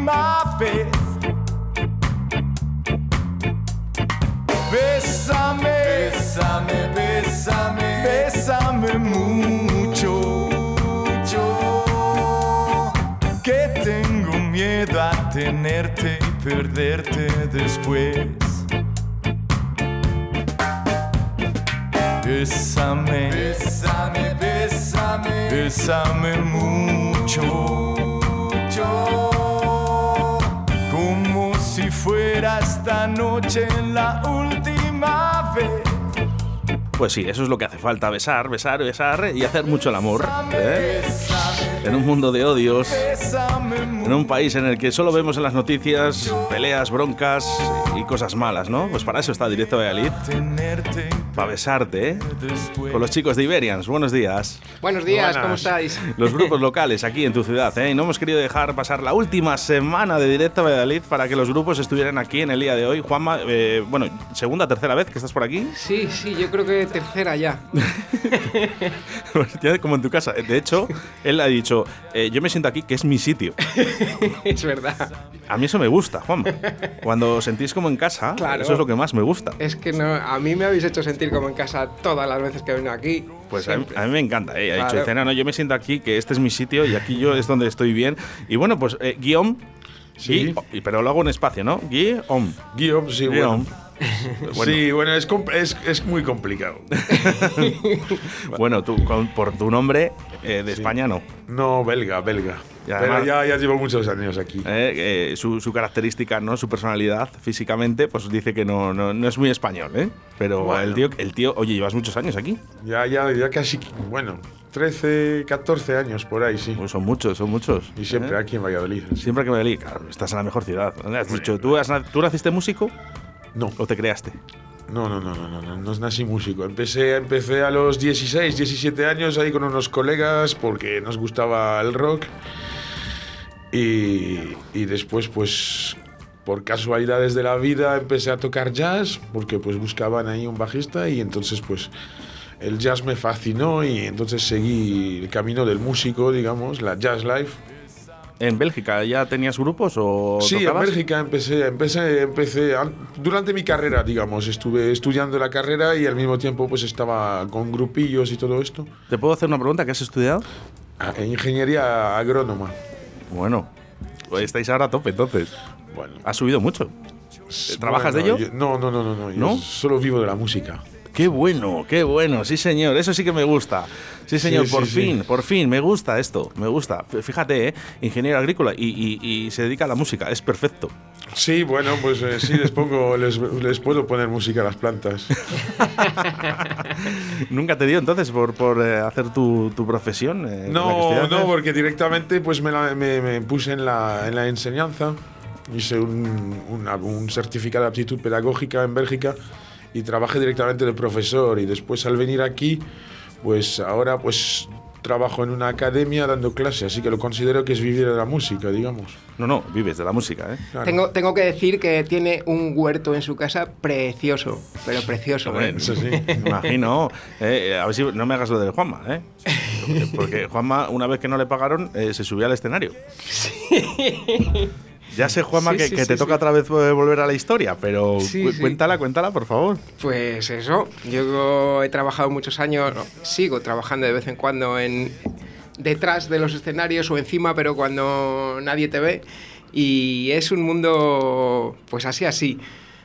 última vez. Bésame, bésame, bésame, bésame mucho. Que tengo miedo a tenerte y perderte después. Bésame, bésame, bésame, bésame mucho, fuera esta noche la última vez. Pues sí, eso es lo que hace falta, besar, besar, besar y hacer mucho el amor. ¿eh? En un mundo de odios, en un país en el que solo vemos en las noticias peleas, broncas y cosas malas, ¿no? Pues para eso está Directo Valladolid, para besarte, ¿eh? Con los chicos de Iberians, buenos días. Buenos días, ¿cómo estáis? Los grupos locales aquí en tu ciudad, ¿eh? Y no hemos querido dejar pasar la última semana de Directo Valladolid para que los grupos estuvieran aquí en el día de hoy. Juanma, eh, bueno, segunda, tercera vez que estás por aquí. Sí, sí, yo creo que tercera ya. Ya como en tu casa. De hecho, él ha dicho, eh, yo me siento aquí que es mi sitio. es verdad. A mí eso me gusta, Juan. Cuando sentís como en casa, Claro. eso es lo que más me gusta. Es que no, a mí me habéis hecho sentir como en casa todas las veces que he venido aquí. Pues a mí, a mí me encanta. ¿eh? Ha dicho, Claro. dice, no, no, yo me siento aquí, que este es mi sitio y aquí yo es donde estoy bien. Y bueno, pues eh, guion, Sí. gui- pero lo hago en espacio, ¿no? Guión. Guillaume, sí, Guión. bueno. Bueno. Sí, bueno, es, es, es muy complicado. Bueno, tú, con- por tu nombre eh, de España no. No, belga, belga. Además- Pero ya, ya llevo muchos años aquí. Eh, eh, su, su característica, ¿no? Su personalidad físicamente, pues dice que no, no, no es muy español, ¿eh? Pero Bueno. el, tío, el tío, oye, llevas muchos años aquí. Ya, ya, ya casi, bueno, 13, 14 años por ahí, sí. Pues son muchos, son muchos. Y siempre ¿eh? aquí en Valladolid. Siempre que me leí, claro, estás en la mejor ciudad. Has dicho, ¿tú, has ¿tú naciste músico No, o te creaste? no, no, no, no, no, no, no nací músico. Empecé, empecé a los 16, 17 años ahí con unos colegas porque nos gustaba el rock. Y, y después, pues, por casualidades de la vida, empecé a tocar jazz porque pues buscaban ahí un bajista y entonces, pues, el jazz me fascinó y entonces seguí el camino del músico, digamos, la jazz life. ¿En Bélgica ya tenías grupos o Sí, en? Bélgica empecé, empecé, empecé an- durante mi carrera, digamos, estuve estudiando la carrera y al mismo tiempo pues estaba con grupillos y todo esto. ¿Te puedo hacer una pregunta? ¿Qué has estudiado? Ah, En ingeniería agrónoma. Bueno, pues estáis ahora a tope entonces. Bueno, Has subido mucho. ¿Trabajas de ello? yo- no, no, no, no, no, yo ¿No? solo vivo de la música. Qué bueno, qué bueno, sí señor, eso sí que me gusta. Sí señor, Sí, por sí, sí. fin, por fin, me gusta esto, me gusta. Fíjate, ¿eh? ingeniero agrícola y, y- y se dedica a la música, es perfecto. Sí, bueno, pues eh, sí, les pongo, les, les puedo poner música a las plantas. ¿Nunca te dio entonces por, por eh, hacer tu, tu profesión? eh, No, no, porque directamente pues me, la- me- me puse en la, en la enseñanza, hice un, un certificado de aptitud pedagógica en Bélgica y trabajé directamente de profesor y después al venir aquí, pues ahora pues trabajo en una academia dando clase, así que lo considero que es vivir de la música, digamos. No, no, vives de la música, ¿eh? Claro. Tengo, tengo que decir que tiene un huerto en su casa precioso, pero precioso. Hombre, ¿eh? Eso sí. Imagino. eh, a ver si no me hagas lo de Juanma, ¿eh? Porque Juanma, una vez que no le pagaron, eh, se subió al escenario. Ya sé, Juanma, Sí, que, sí, que sí, te toca sí. otra vez volver a la historia, pero cu- cuéntala, cuéntala, por favor. Pues eso, yo he trabajado muchos años, no, sigo trabajando de vez en cuando en detrás de los escenarios o encima, pero cuando nadie te ve. Y es un mundo, pues así, así,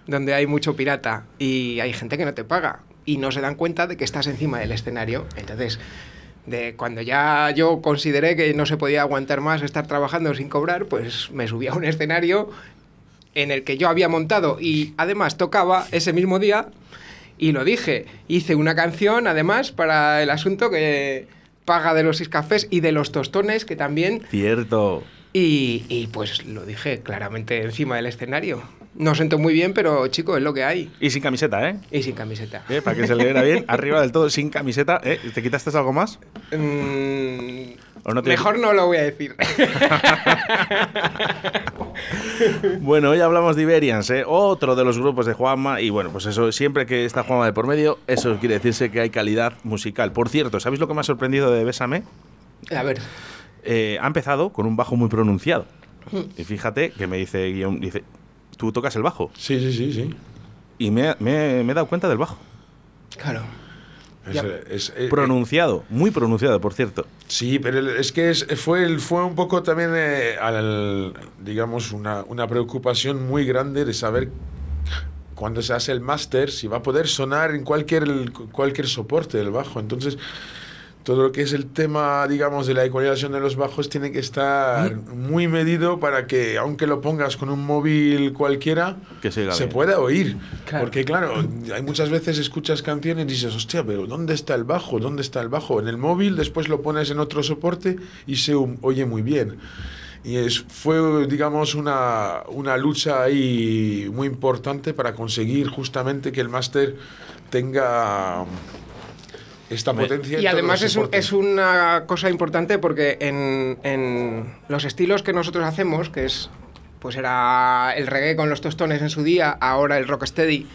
donde hay mucho pirata y hay gente que no te paga y no se dan cuenta de que estás encima del escenario. Entonces, de cuando ya yo consideré que no se podía aguantar más estar trabajando sin cobrar, pues me subí a un escenario en el que yo había montado y además tocaba ese mismo día y lo dije. Hice una canción además para el asunto que paga de los cafés y de los tostones que también Cierto. y, y, pues lo dije claramente encima del escenario. No sentó muy bien, pero chico, es lo que hay. Y sin camiseta, ¿eh? Y sin camiseta. Eh, Para que se le viera bien, arriba del todo, sin camiseta. ¿eh? ¿Te quitaste algo más? Mm, ¿O no te- Mejor no lo voy a decir. Bueno, hoy hablamos de Iberians, ¿eh? otro de los grupos de Juanma. Y bueno, pues eso, siempre que está Juanma de por medio, eso quiere decirse que hay calidad musical. Por cierto, ¿sabéis lo que me ha sorprendido de Bésame? a ver. Eh, ha empezado con un bajo muy pronunciado. Y fíjate que me dice Guillaume, dice, ¿tú tocas el bajo? Sí, sí, sí, sí. Y me, me- me he dado cuenta del bajo. Claro. Es- Ya. es- eh, Pronunciado, muy pronunciado, por cierto. Sí, pero es que es- fue, el- fue un poco también, eh, al- digamos, una, una preocupación muy grande de saber cuando se hace el máster si va a poder sonar en cualquier, cualquier soporte del bajo. Entonces, todo lo que es el tema, digamos, de la ecualización de los bajos tiene que estar muy medido para que, aunque lo pongas con un móvil cualquiera, Que se pueda oír. Claro. Porque, claro, hay muchas veces escuchas canciones y dices, hostia, pero ¿dónde está el bajo? ¿Dónde está el bajo? En el móvil, después lo pones en otro soporte y se um- oye muy bien. Y es, fue, digamos, una, una lucha ahí muy importante para conseguir justamente que el máster tenga esta potencia. en Y además es, un- es una cosa importante porque en, en los estilos que nosotros hacemos, que es, pues era el reggae con los tostones en su día, ahora el rocksteady,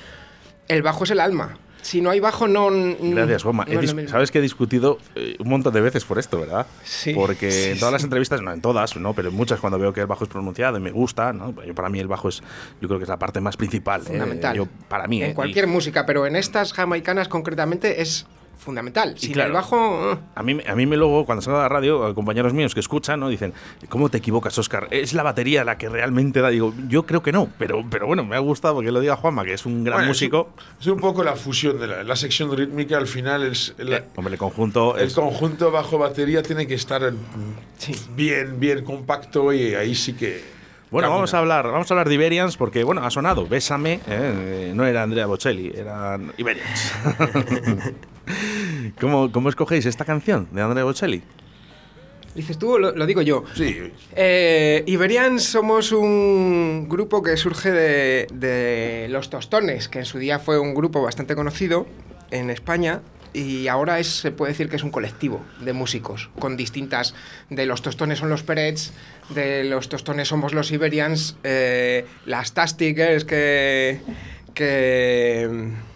el bajo es el alma. Si no hay bajo, no. Gracias, Goma. no. Sabes que he discutido eh, un montón de veces por esto, ¿verdad? Sí. Porque Sí, en todas sí. las entrevistas, no en todas, ¿no? Pero en muchas cuando veo que el bajo es pronunciado y me gusta, ¿no? Yo, para mí el bajo es, yo creo que es la parte más principal. ¿eh? Fundamental. Yo, para mí, En ¿eh? cualquier Y música, pero en estas jamaicanas concretamente es fundamental. Sin claro. el bajo. eh, A mí, a mí me luego, cuando salgo a la radio, a compañeros míos que escuchan, ¿no? Dicen, ¿cómo te equivocas, Oscar? ¿Es la batería la que realmente da? Digo, yo creo que no, pero, pero bueno, me ha gustado que lo diga Juanma, que es un gran Bueno, músico. Es un, poco la fusión de la, la sección rítmica, al final es... la- Eh, hombre, el conjunto El es... conjunto bajo batería tiene que estar mm, bien, bien compacto y ahí sí que. Bueno, camina. vamos a hablar, vamos a hablar de Iberians porque bueno, ha sonado Bésame, ¿eh? no era Andrea Bocelli, eran Iberians. ¿Cómo, ¿Cómo escogéis esta canción de Andrea Bocelli? Dices tú, lo, lo digo yo. Sí, Eh, Iberians somos un grupo que surge de, de Los Tostones, que en su día fue un grupo bastante conocido en España y ahora es, se puede decir que es un colectivo de músicos con distintas. De Los Tostones son los Perets, de Los Tostones somos los Iberians, eh, las Tastigers que, que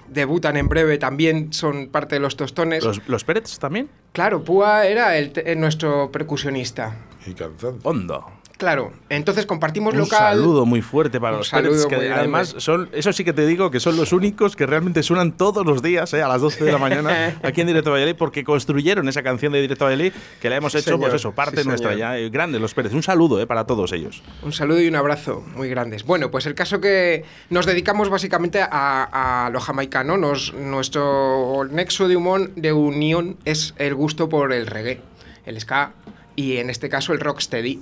debutan en breve también son parte de Los Tostones. ¿Los, los Pérez también? Claro, Púa era el eh, nuestro percusionista. y cantando. Hondo. Claro, entonces compartimos Un local. saludo muy fuerte para Un los Pérez, que además son, eso sí que te digo que son los únicos que realmente suenan todos los días, ¿eh? a las 12 de la mañana, aquí en Directo Valladolid, porque construyeron esa canción de Directo Valladolid que la hemos hecho, señor. pues eso, parte Sí, nuestra señor. ya. eh, Grande, los Pérez. Un saludo ¿eh? para todos ellos. Un saludo y un abrazo muy grandes. Bueno, pues el caso que nos dedicamos básicamente a, a lo jamaicano. Nos, nuestro nexo de, humor, de unión es el gusto por el reggae, el ska y en este caso el rocksteady.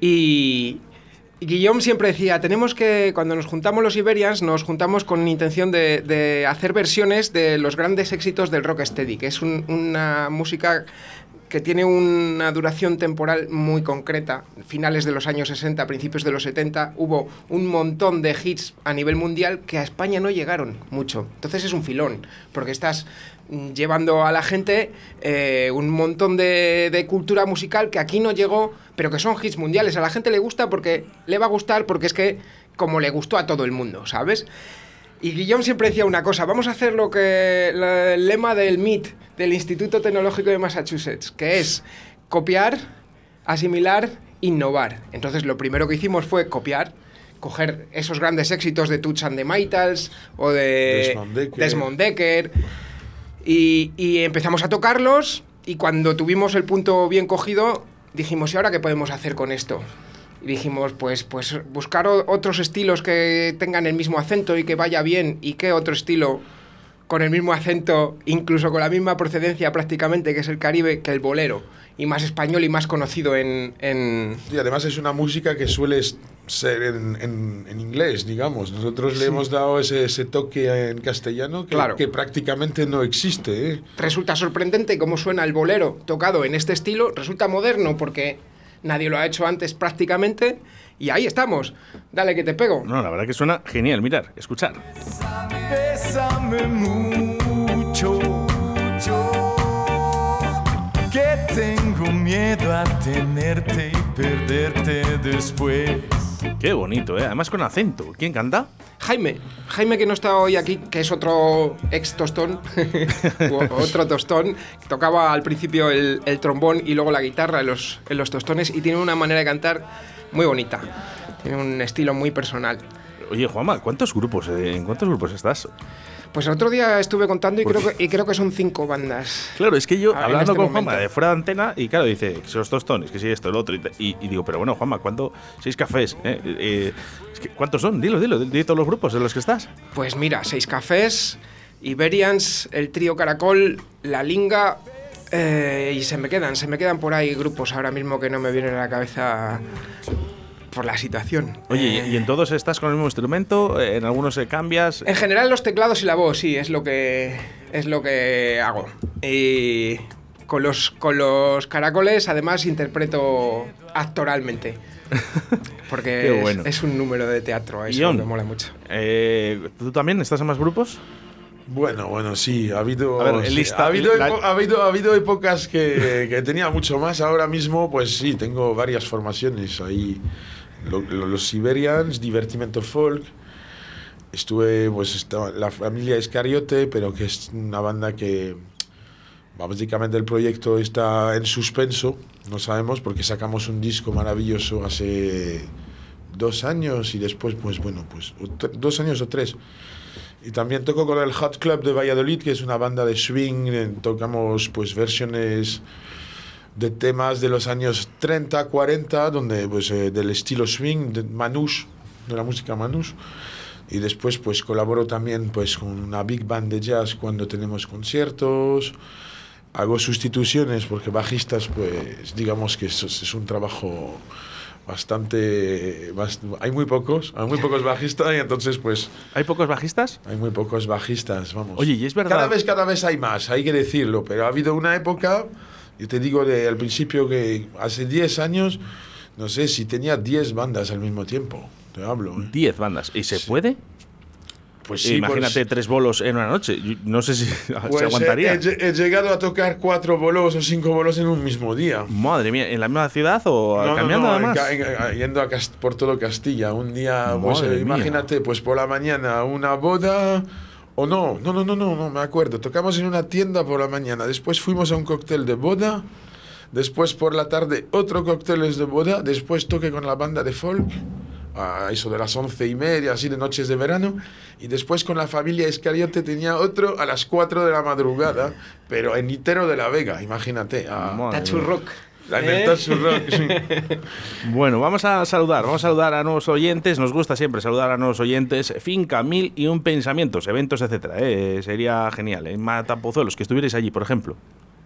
Y, Guillaume siempre decía, tenemos que, cuando nos juntamos los Iberians, nos juntamos con intención de, hacer versiones de los grandes éxitos del rocksteady, que es un- una música que tiene una duración temporal muy concreta. Finales de los años 60, principios de los 70, hubo un montón de hits a nivel mundial que a España no llegaron mucho. Entonces es un filón, porque estás llevando a la gente eh, un montón de, de cultura musical que aquí no llegó, pero que son hits mundiales. A la gente le gusta porque le va a gustar, porque es que como le gustó a todo el mundo, ¿sabes? Y Guillaume siempre decía una cosa, vamos a hacer lo que la- el lema del MIT, del Instituto Tecnológico de Massachusetts, que es copiar, asimilar, innovar. Entonces lo primero que hicimos fue copiar, coger esos grandes éxitos de Touch and the o de Desmond Decker. Desmond Decker, y, empezamos a tocarlos y cuando tuvimos el punto bien cogido dijimos, ¿y ahora qué podemos hacer con esto? Y dijimos, pues, pues buscar otros estilos que tengan el mismo acento y que vaya bien y qué otro estilo con el mismo acento, incluso con la misma procedencia prácticamente, que es el Caribe, que el bolero, y más español y más conocido en... en- Y además es una música que suele ser en, en- en inglés, digamos. Nosotros le hemos dado ese, ese toque en castellano que, Claro. que prácticamente no existe. ¿eh? Resulta sorprendente cómo suena el bolero tocado en este estilo, resulta moderno porque nadie lo ha hecho antes prácticamente, y ahí estamos. Dale que te pego. No, la verdad que suena genial. Mirar, escuchar. Bésame mucho, que tengo miedo a tenerte y perderte después. Qué bonito, ¿eh? Además con acento. ¿Quién canta? Jaime, Jaime que no está hoy aquí, que es otro ex tostón, otro tostón, tocaba al principio el, trombón y luego la guitarra en los, en los tostones y tiene una manera de cantar muy bonita, tiene un estilo muy personal. Oye, Juanma, ¿cuántos grupos, eh, ¿en cuántos grupos estás? Pues el otro día estuve contando y creo, que, y creo que son cinco bandas. Claro, es que yo, hablando este con Juanma de fuera de antena, y claro, dice que son los tostones, que sí, esto, el otro. Y, digo, pero bueno, Juanma, ¿cuánto? Seis cafés. Eh, eh, ¿Cuántos son? Dilo, dilo, de todos los grupos en los que estás. Pues mira, seis cafés, Iberians, el trío Caracol, La Linga, y se me quedan, se me quedan por ahí grupos ahora mismo que no me vienen a la cabeza por la situación. Oye, ¿y en todos estás con el mismo instrumento? ¿En algunos se cambias? En general los teclados y la voz, sí, es lo que, es lo que hago. Y con los, con los caracoles además interpreto actoralmente. Porque es, un número de teatro, eso me mola mucho. Eh, ¿Tú también estás en más grupos? Bueno, bueno, sí, ha habido, ha, habido ha, habido, ha habido épocas que, que, tenía mucho más. Ahora mismo, pues sí, tengo varias formaciones ahí los Siberians, Divertimento Folk. Estuve, pues, estaba la familia Escariote, pero que es una banda que básicamente el proyecto está en suspenso, no sabemos, porque sacamos un disco maravilloso hace dos años y después, pues bueno, pues dos años o tres. Y también toco con el Hot Club de Valladolid, que es una banda de swing, tocamos pues versiones de temas de los años 30, 40, donde, pues, eh, del estilo swing, de manouche, de la música manouche. Y después pues colaboro también pues con una big band de jazz cuando tenemos conciertos. Hago sustituciones porque bajistas pues digamos que eso es un trabajo bastante, hay muy pocos, hay muy pocos bajistas y entonces pues ¿Hay pocos bajistas? Hay muy pocos bajistas, vamos. Oye, y es verdad. Cada vez cada vez hay más, hay que decirlo, pero ha habido una época yo te digo de, al principio que hace 10 años, no sé si tenía 10 bandas al mismo tiempo. Te hablo. 10 ¿eh? bandas. ¿Y se puede? Pues sí, Imagínate pues tres bolos en una noche. No sé si se pues aguantaría. He, llegado a tocar cuatro bolos o cinco bolos en un mismo día. Madre mía, ¿en la misma ciudad o cambiando no, no, yendo a por todo Castilla. Un día, pues, imagínate, pues por la mañana una boda, o no, no, no, no, no, no, me acuerdo. Tocamos en una tienda por la mañana, después fuimos a un cóctel de boda, después por la tarde otro cóctel de boda, después toqué con la banda de folk, a eso de las once y media, así de noches de verano, y después con la familia Escariote tenía otro a las cuatro de la madrugada, pero en Nitero de la Vega, imagínate. A, Rock. La ¿Eh? Bueno, vamos a saludar, vamos a saludar a nuevos oyentes. Nos gusta siempre saludar a nuevos oyentes. Finca, mil y un pensamientos, eventos, etcétera. ¿eh? Sería genial. En Matapozuelos, que estuvierais allí, por ejemplo.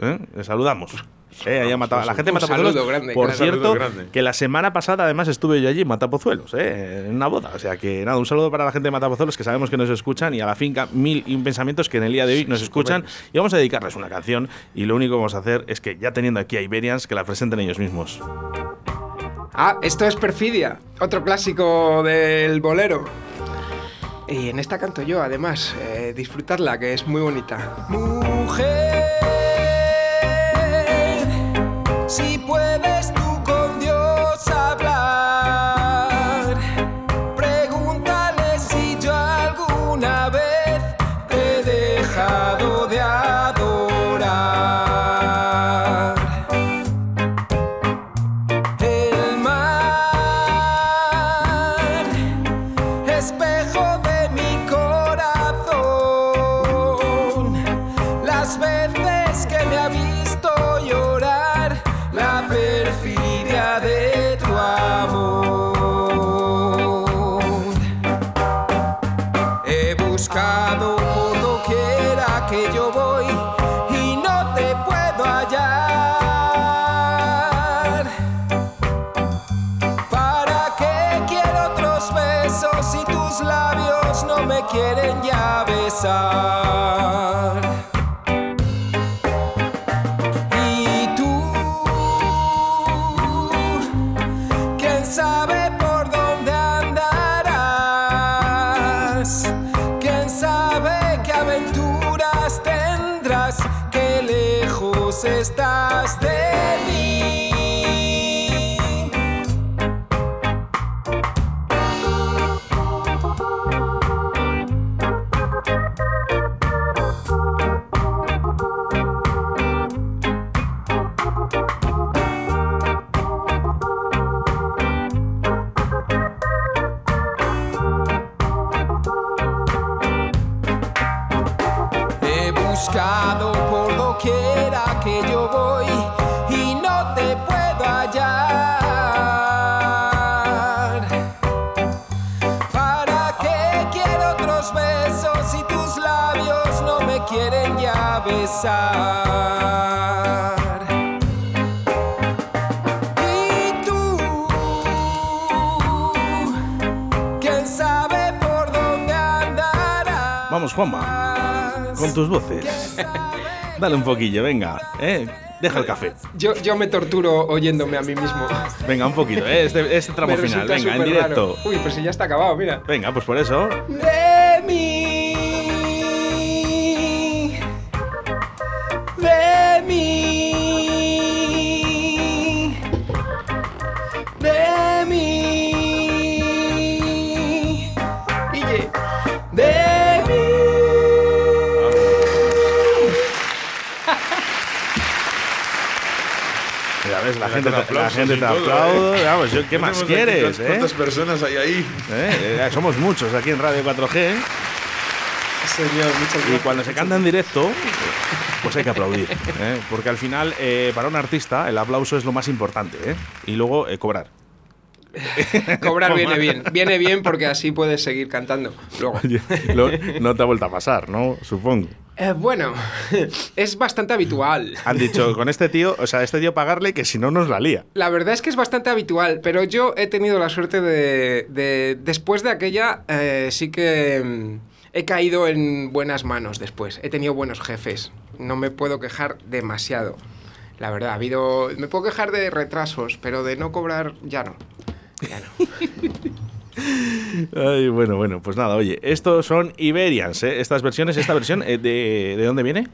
¿Eh? Les saludamos. Eh. La gente mata Matapozuelos. Grande, por cierto, que la semana pasada además estuve yo allí en Matapozuelos, ¿eh? en una boda. O sea que nada, un saludo para la gente de Matapozuelos que sabemos que nos escuchan y a la finca Mil y un Pensamientos que en el día de hoy nos escuchan. Y vamos a dedicarles una canción. Y lo único que vamos a hacer es que ya teniendo aquí a Iberians, que la presenten ellos mismos. Ah, esto es Perfidia, otro clásico del bolero. Y en esta canto yo, además, eh, disfrutarla, que es muy bonita. Mujer. Buscado por doquiera que yo voy y no te puedo hallar. ¿Para qué quiero otros besos si tus labios no me quieren ya besar? Vamos, Juanma, con tus voces. Dale un poquillo, venga, ¿eh? Deja el café. Yo, yo me torturo oyéndome a mí mismo. Venga, un poquito, ¿eh? Este, este tramo Me final, venga, en directo. raro. Uy, pues si ya está acabado, mira. Venga, pues por eso. Gente, dan te- la gente y te aplaude. ¿eh? Vamos, yo- ¿qué más aquí quieres, cuántas- eh? ¿Cuántas personas hay ahí? Eh, Somos muchos aquí en Radio 4G. Señor, muchas Y gracias. cuando se canta en directo, pues hay que aplaudir. ¿eh? Porque al final, eh, para un artista, el aplauso es lo más importante. ¿eh? Y luego eh, cobrar. Cobrar viene bien. Viene bien porque así puedes seguir cantando. Luego. Lo- no te ha vuelto a pasar, ¿no? Supongo. Eh, bueno, es bastante habitual. Han dicho, con este tío, o sea, este tío pagarle que si no nos la lía. La verdad es que es bastante habitual, pero yo he tenido la suerte de. de- después de aquella, eh, sí que mm, he caído en buenas manos después. He tenido buenos jefes. No me puedo quejar demasiado. La verdad, ha habido. Me puedo quejar de retrasos, pero de no cobrar ya no. Ya no. Ay, bueno, bueno, pues nada, oye, estos son Iberians, ¿eh? Estas versiones, esta versión, eh, de, ¿de dónde viene?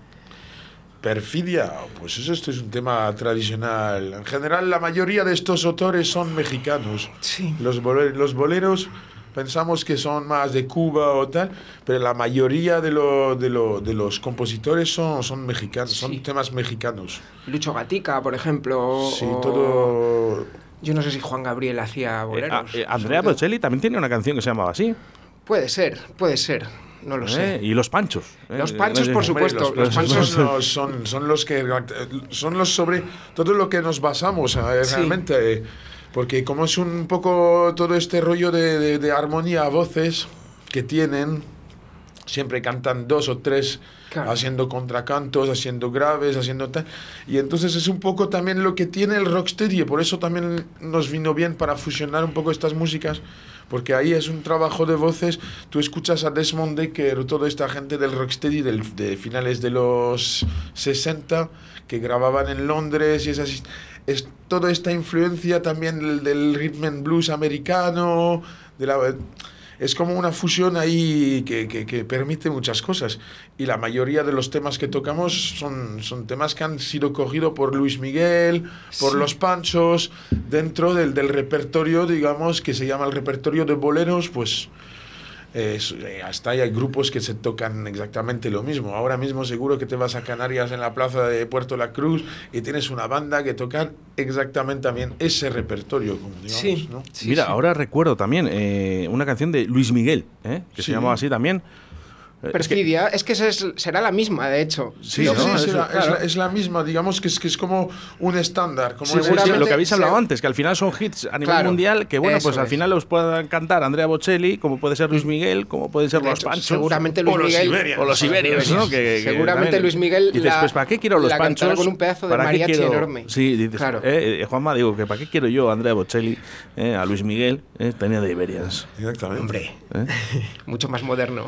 Perfidia, pues eso esto es un tema tradicional. En general, la mayoría de estos autores son mexicanos. Sí. Los, bole- los boleros pensamos que son más de Cuba o tal, pero la mayoría de, lo- de, lo- de los compositores son, son mexicanos, Sí. son temas mexicanos. Lucho Gatica, por ejemplo. Sí, o- todo. Yo no sé si Juan Gabriel hacía Eh, boleros. ah, eh, Andrea. Bocelli también tiene una canción que se llamaba así. Puede ser, puede ser. No lo ¿eh? sé. Y Los Panchos. Los Panchos, por supuesto. Hombre, los los panchos- no son, son los que son los sobre todo lo que nos basamos Sí. realmente porque como es un poco todo este rollo de, de- de armonía a voces que tienen siempre cantan dos o tres Haciendo contracantos haciendo graves haciendo tal y entonces es un poco también lo que tiene el rocksteady y por eso también nos vino bien para fusionar un poco estas músicas porque ahí es un trabajo de voces. Tú escuchas a Desmond Decker, toda esta gente del rocksteady del, de finales de los 60 que grababan en Londres y esas, es toda esta influencia también del, del rhythm and blues americano, de la, es como una fusión ahí que, que- que permite muchas cosas. Y la mayoría de los temas que tocamos son, son temas que han sido cogidos por Luis Miguel, por Los Panchos, dentro del, del repertorio, digamos, que se llama el repertorio de boleros, pues es- eh, hasta ahí hay grupos que se tocan exactamente lo mismo. Ahora mismo seguro que te vas a Canarias en la plaza de Puerto La Cruz y tienes una banda que tocan exactamente también ese repertorio, como digamos, Sí. ¿no? Sí, Mira, sí. ahora recuerdo también eh, una canción de Luis Miguel, ¿eh? que Sí. se llamaba así también. Eh, es que- Perfidia, es que, es- será la misma, de hecho. Sí, Sí, ¿no? sí, es, la, es claro. la- es la misma, digamos que es, que es como un estándar. Como Sí, sí, sí, lo que habéis hablado se- antes, que al final son hits a nivel Claro, mundial, que bueno, pues al es. final los puedan cantar Andrea Bocelli, como puede ser Luis Miguel, como pueden ser De los hecho, Panchos. seguramente Luis o los Miguel. Iberians. O los Iberians, ¿no? Que- que Seguramente también- Luis Miguel Dices, la- pues ¿para qué quiero los Panchos? con un pedazo de ¿Para qué mariachi quiero- enorme. Sí, dices, Claro. eh, eh, Juanma, digo, que ¿para qué quiero yo a Andrea Bocelli, eh, a Luis Miguel? eh, tenía de Iberians. Exactamente. Hombre, ¿eh? mucho más moderno.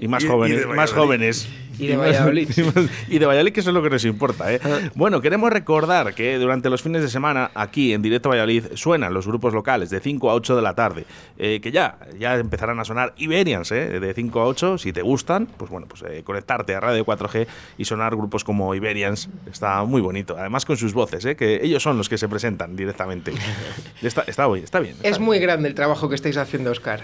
Y más Y- y jóvenes, de más jóvenes. Y de Valladolid. y Y de Valladolid, que eso es lo que nos importa. ¿eh? Ah. Bueno, queremos recordar que durante los fines de semana, aquí en Directo Valladolid, suenan los grupos locales de 5 a 8 de la tarde. eh, que ya, ya empezarán a sonar Iberians, ¿eh? de 5 a 8. Si te gustan, pues bueno, pues eh, conectarte a Radio 4G y sonar grupos como Iberians. Está muy bonito. Además, con sus voces, ¿eh? que ellos son los que se presentan directamente. Está, está, bien, está bien. está es bien. muy grande el trabajo que estáis haciendo, Oscar.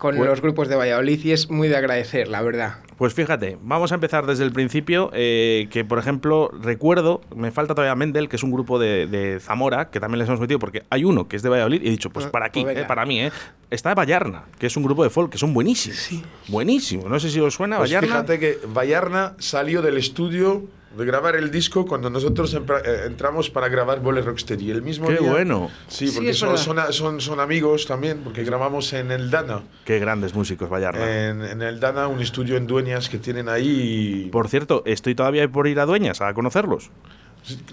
Con Pues- los grupos de Valladolid y es muy de agradecer, la verdad. Pues fíjate, vamos a empezar desde el principio, eh, que por ejemplo, recuerdo, me falta todavía Mendel, que es un grupo de, de Zamora, que también les hemos metido, porque hay uno que es de Valladolid, y he dicho, pues Ah, para aquí, pues eh, para mí, eh. Está Vallarna, que es un grupo de folk, que son buenísimos. Buenísimos. No sé si os suena Pues Vallarna. fíjate que Vallarna salió del estudio de grabar el disco cuando nosotros eh, entramos para grabar Bole Rocksteady. El mismo Qué día- bueno. Sí, Sí, porque es son, son, son, son amigos también, porque grabamos en el Dana. Qué grandes músicos, Vallarna. En, en el Dana, un estudio en Dueñas que tienen ahí. y- Por cierto, estoy todavía por ir a Dueñas a conocerlos.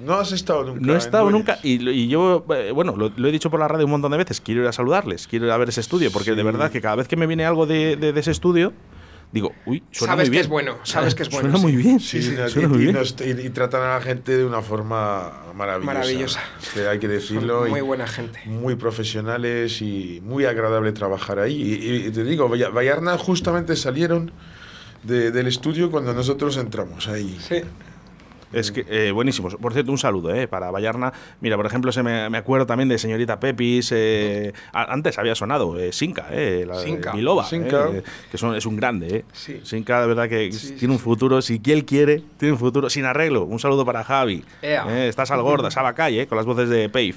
No has estado nunca. No he estado nunca y, y yo, eh, bueno, lo, lo he dicho por la radio un montón de veces, quiero ir a saludarles, quiero ir a ver ese estudio, porque de Sí. verdad que cada vez que me viene algo de, de- de ese estudio, digo, uy, suena Sabes muy que bien. es bueno, sabes que es bueno, Suena sí. muy bien, Sí, suena y, muy bien. nos- y- y tratan a la gente de una forma maravillosa. Maravillosa. Que hay que decirlo. Son y muy buena gente. Muy profesionales y muy agradable trabajar ahí. Y, y te digo, Valla- Vallarna justamente salieron de- del estudio cuando nosotros entramos ahí. Sí. Es que, eh, buenísimos. Por cierto, un saludo eh, para Vallarna. Mira, por ejemplo, se me, me acuerdo también de señorita Pepis. eh, a- antes había sonado eh, Sinca, eh, la Sinca. Biloba, Sinca. que son, es un grande. Eh. Sí. Sinca, de verdad que Sí, tiene un futuro. Si quien quiere, tiene un futuro. Sin arreglo. Un saludo para Javi. Ea. Eh, está Sal Gorda, Saba Calle, eh, con las voces de Pave.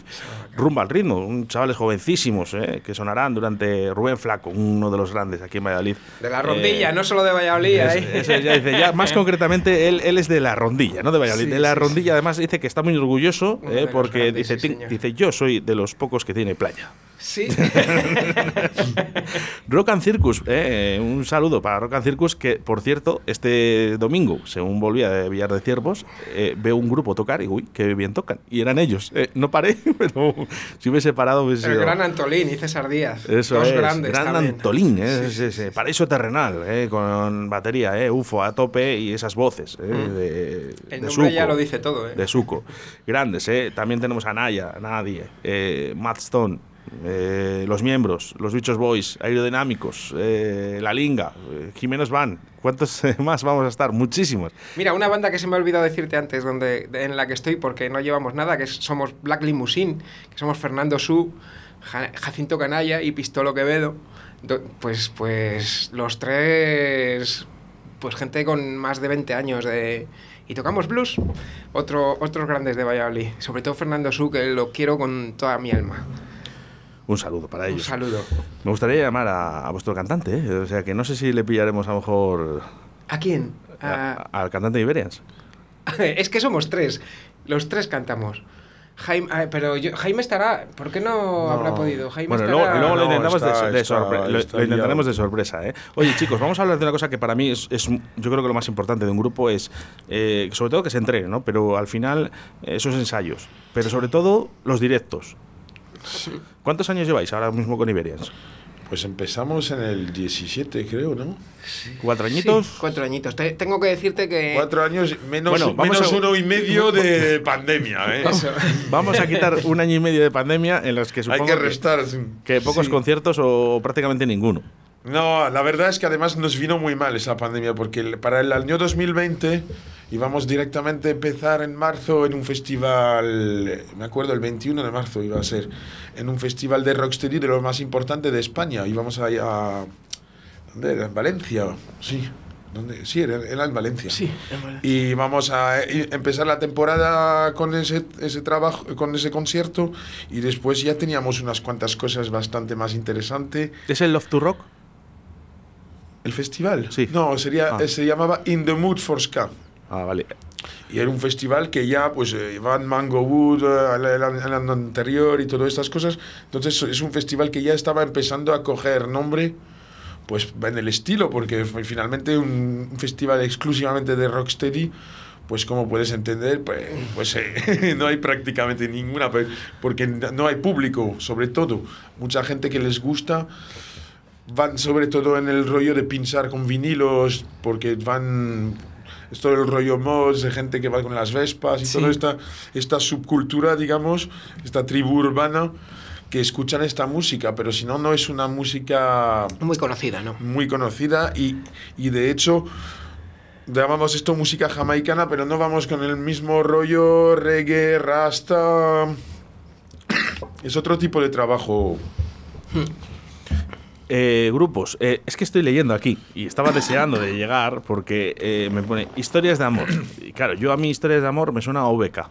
Rumba al ritmo. Un chavales jovencísimos que sonarán durante Rubén Flaco, uno de los grandes aquí en Valladolid. De la rondilla, no solo de Valladolid. ya dice, ya más concretamente, él, él es de la rondilla, no de Valladolid. Sí, de la sí, rondilla, además, dice que está muy orgulloso eh, porque dice, dice: Yo soy de los pocos que tiene playa. Sí. Rock and Circus, eh, un saludo para Rock and Circus, que por cierto, este domingo, según volvía de Villar de Ciervos, eh, veo un grupo tocar y uy, qué bien tocan. Y eran ellos. Eh, no paré, pero si hubiese parado hubiese El sido- gran Antolín y César Díaz. Eso Dos es, grandes gran también. Antolín, eh, Sí, sí, ese paraíso terrenal, con batería, eh, UFO a tope y esas voces Mm. de, El de nombre ya Suco, lo dice todo, ¿eh? De Suco. Grandes, eh. También tenemos a Naya, Nadie, Matt Stone, eh, los miembros, los bichos boys, aerodinámicos, eh, La Linga, eh, Jiménez Van. ¿Cuántos más vamos a estar? Muchísimos. Mira, una banda que se me ha olvidado decirte antes, donde, de- en la que estoy, porque no llevamos nada, que somos Black Limousine, que somos Fernando Su, Ja- Jacinto Canalla y Pistolo Quevedo. Do- Pues, pues los tres, pues gente con más de 20 años de... Y tocamos blues, Otro, otros grandes de Valladolid, sobre todo Fernando Su, que lo quiero con toda mi alma. Un saludo para Un ellos. saludo. Me gustaría llamar a, a vuestro cantante, eh. o sea que no sé si le pillaremos a lo mejor ¿A quién? a- A- al cantante de Iberians. es que somos tres, los tres cantamos. Jaime, ah, pero yo- Jaime estará, ¿por qué no, No. habrá podido? Jaime Bueno, estará... luego, luego lo No, intentamos está- de, de está- sorpre- lo- está lo intentaremos de sorpresa. ¿eh? Oye, chicos, vamos a hablar de una cosa que para mí es, es- yo creo que lo más importante de un grupo es, eh, sobre todo que se entrene, ¿no? Pero al final, eh, esos ensayos. Pero sobre todo, los directos. ¿Cuántos años lleváis ahora mismo con Iberians? Pues empezamos en el 17, creo, ¿no? ¿Cuatro Sí, añitos? cuatro añitos. Te- tengo que decirte que... Cuatro años, menos, Bueno, vamos menos a- uno y medio de pandemia, ¿eh? Eso. Vamos a quitar un año y medio de pandemia en los que Hay supongo que restar. que pocos sí. conciertos o prácticamente ninguno. No, la verdad es que además nos vino muy mal esa pandemia, porque para el año 2020 íbamos directamente a empezar en marzo en un festival, me acuerdo, el 21 de marzo iba a ser, en un festival de rocksteady de lo más importante de España. Íbamos a... a ¿Dónde era? ¿En Valencia? Sí. ¿Dónde? Sí, era, era en Valencia. Sí, en Valencia. Y vamos a eh, empezar la temporada con ese, ese trabajo, con ese concierto, y después ya teníamos unas cuantas cosas bastante más interesantes. ¿Es el Love to Rock? ¿El festival? Sí. No, sería, Ah. se llamaba In the Mood for Ska. Ah, vale. Y era un festival que ya, pues, eh, Van Mango Wood, el, el- el año anterior y todas estas cosas. Entonces, es un festival que ya estaba empezando a coger nombre, pues, en el estilo, porque finalmente un, un festival exclusivamente de rocksteady. Pues como puedes entender, pues, pues eh, no hay prácticamente ninguna, pues, porque no hay público, sobre todo. Mucha gente que les gusta, van sobre todo en el rollo de pinchar con vinilos, porque van. Es todo el rollo mods de gente que va con las vespas y Sí. toda esta, esta subcultura, digamos, esta tribu urbana que escuchan esta música, pero si no, no es una música Muy conocida, ¿no? muy conocida y, y de hecho llamamos esto música jamaicana, pero no vamos con el mismo rollo reggae, rasta. Es otro tipo de trabajo. Eh, grupos. Eh, es que estoy leyendo aquí y estaba deseando de llegar porque eh, me pone historias de amor. Y claro, yo a mí historias de amor me suena a OBK.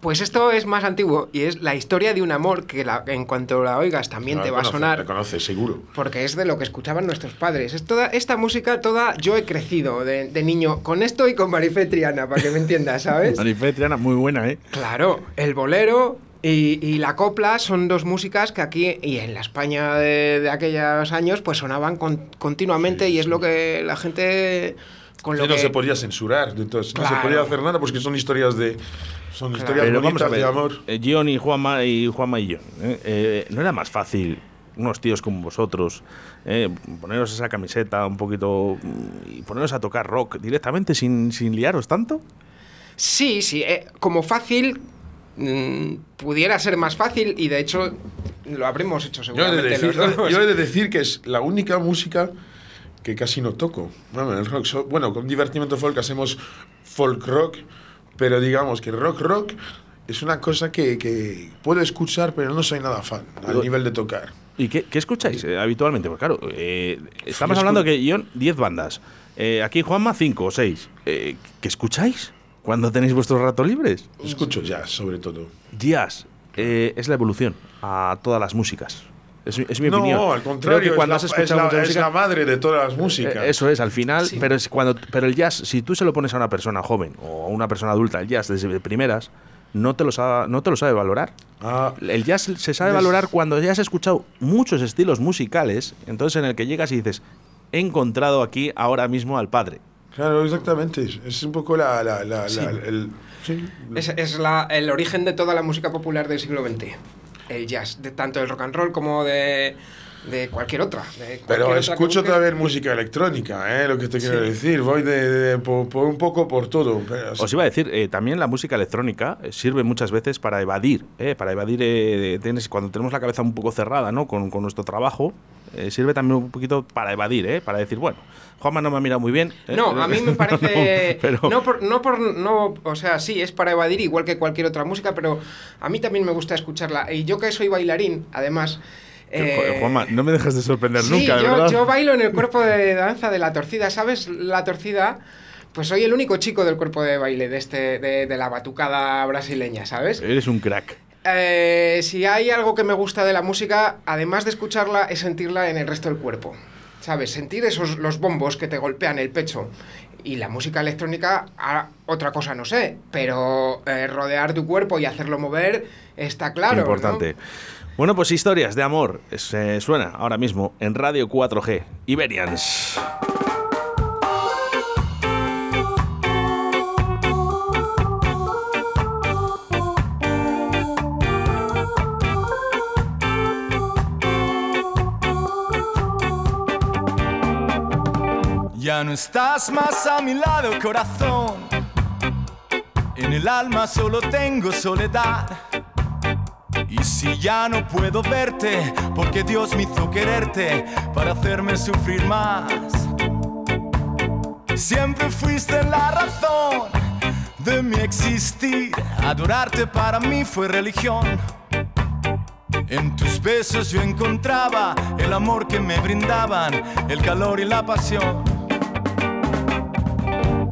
Pues esto es más antiguo y es la historia de un amor que la- en cuanto la oigas también No, te va a sonar. La conoces, seguro. Porque es de lo que escuchaban nuestros padres. Es toda esta música, toda. Yo he crecido de, de niño con esto y con Marifé Triana, para que me entiendas, ¿sabes? Marifé Triana, muy buena, ¿eh? Claro, el bolero y, y la copla son dos músicas que aquí y en la España de, de aquellos años pues sonaban con- continuamente y es lo que la gente con lo Sí, no que se podía censurar, entonces no se podía hacer nada porque son historias de son historias Pero vamos a bonitas ver, de amor. eh, Gion y Juanma y Juanma y yo, ¿eh? Eh, ¿no era más fácil unos tíos como vosotros eh, poneros esa camiseta un poquito mm, y poneros a tocar rock directamente sin, sin liaros tanto? Sí, sí, eh, como fácil pudiera ser más fácil y de hecho lo habremos hecho Yo he, de seguramente decir, los dos. yo he de decir que es la única música que casi no toco. Bueno, el rock, so- bueno, con Divertimento Folk hacemos folk rock, pero digamos que rock rock es una cosa que, que puedo escuchar, pero no soy nada fan al nivel de tocar. ¿Y qué, qué escucháis eh, habitualmente? Porque claro, eh, estamos Yo hablando que Gion, 10 bandas. Eh, aquí Juanma, 5 o 6. ¿Qué escucháis cuando tenéis vuestros ratos libres? Escucho jazz, sobre todo. Jazz eh, es la evolución a todas las músicas. Es, mi- es mi no, opinión. al Creo contrario, que cuando es, has la, es, escuchado la, mucha es música- la madre de todas las músicas. Eh, Eso es, al final, Sí. pero es cuando pero el jazz, si tú se lo pones a una persona joven o a una persona adulta, el jazz desde primeras, no te lo sabe, no te lo sabe valorar. Ah, El jazz se sabe valorar cuando ya has escuchado muchos estilos musicales, entonces en el que llegas y dices, he encontrado aquí ahora mismo al padre. Claro, exactamente. Es- un poco la... la, la, Sí. la- el, sí, Es, es la- el origen de toda la música popular del siglo XX. El jazz, de tanto del rock and roll como de, de cualquier otra. de cualquier Pero otra que escucho busques. también música electrónica, ¿eh? lo que te quiero Sí. decir. Voy de, de- por, por un poco por todo. pero- Os iba a decir, eh, también la música electrónica eh, sirve muchas veces para evadir, eh, para evadir, eh, tienes- cuando tenemos la cabeza un poco cerrada ¿no? con, con nuestro trabajo, eh, sirve también un poquito para evadir, eh, para decir, bueno, Juanma no me ha mirado muy bien. eh, No, a mí me parece. No, pero- no, por, no por. No, o sea, sí, es para evadir igual que cualquier otra música, pero a mí también me gusta escucharla. Y yo que soy bailarín, además. Eh, Juanma, no me dejas de sorprender sí, nunca, de yo, verdad. yo bailo en el cuerpo de danza de la torcida, ¿sabes? La torcida. Pues soy el único chico del cuerpo de baile de, este, de, de la batucada brasileña, ¿sabes? Eres un crack. Eh, si hay algo que me gusta de la música, además de escucharla, es sentirla en el resto del cuerpo. ¿Sabes? Sentir esos los bombos que te golpean el pecho. Y la música electrónica, ah, otra cosa no sé, pero eh, rodear tu cuerpo y hacerlo mover está claro. Importante. Bueno, pues historias de amor. Se suena ahora mismo en Radio 4G. Iberians. Ya no estás más a mi lado, corazón. En el alma solo tengo soledad. Y si ya no puedo verte, porque Dios me hizo quererte para hacerme sufrir más. Siempre fuiste la razón de mi existir. Adorarte para mí fue religión. En tus besos yo encontraba el amor que me brindaban, el calor y la pasión.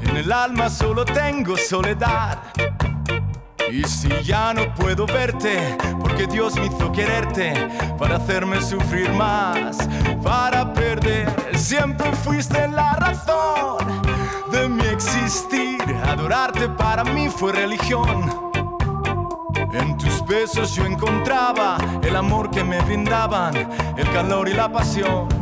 En el alma solo tengo soledad. Y si ya no puedo verte, porque Dios me hizo quererte para hacerme sufrir más, para perder, siempre fuiste la razón de mi existir. Adorarte para mí fue religión. En tus besos yo encontraba el amor que me brindaban, el calor y la pasión.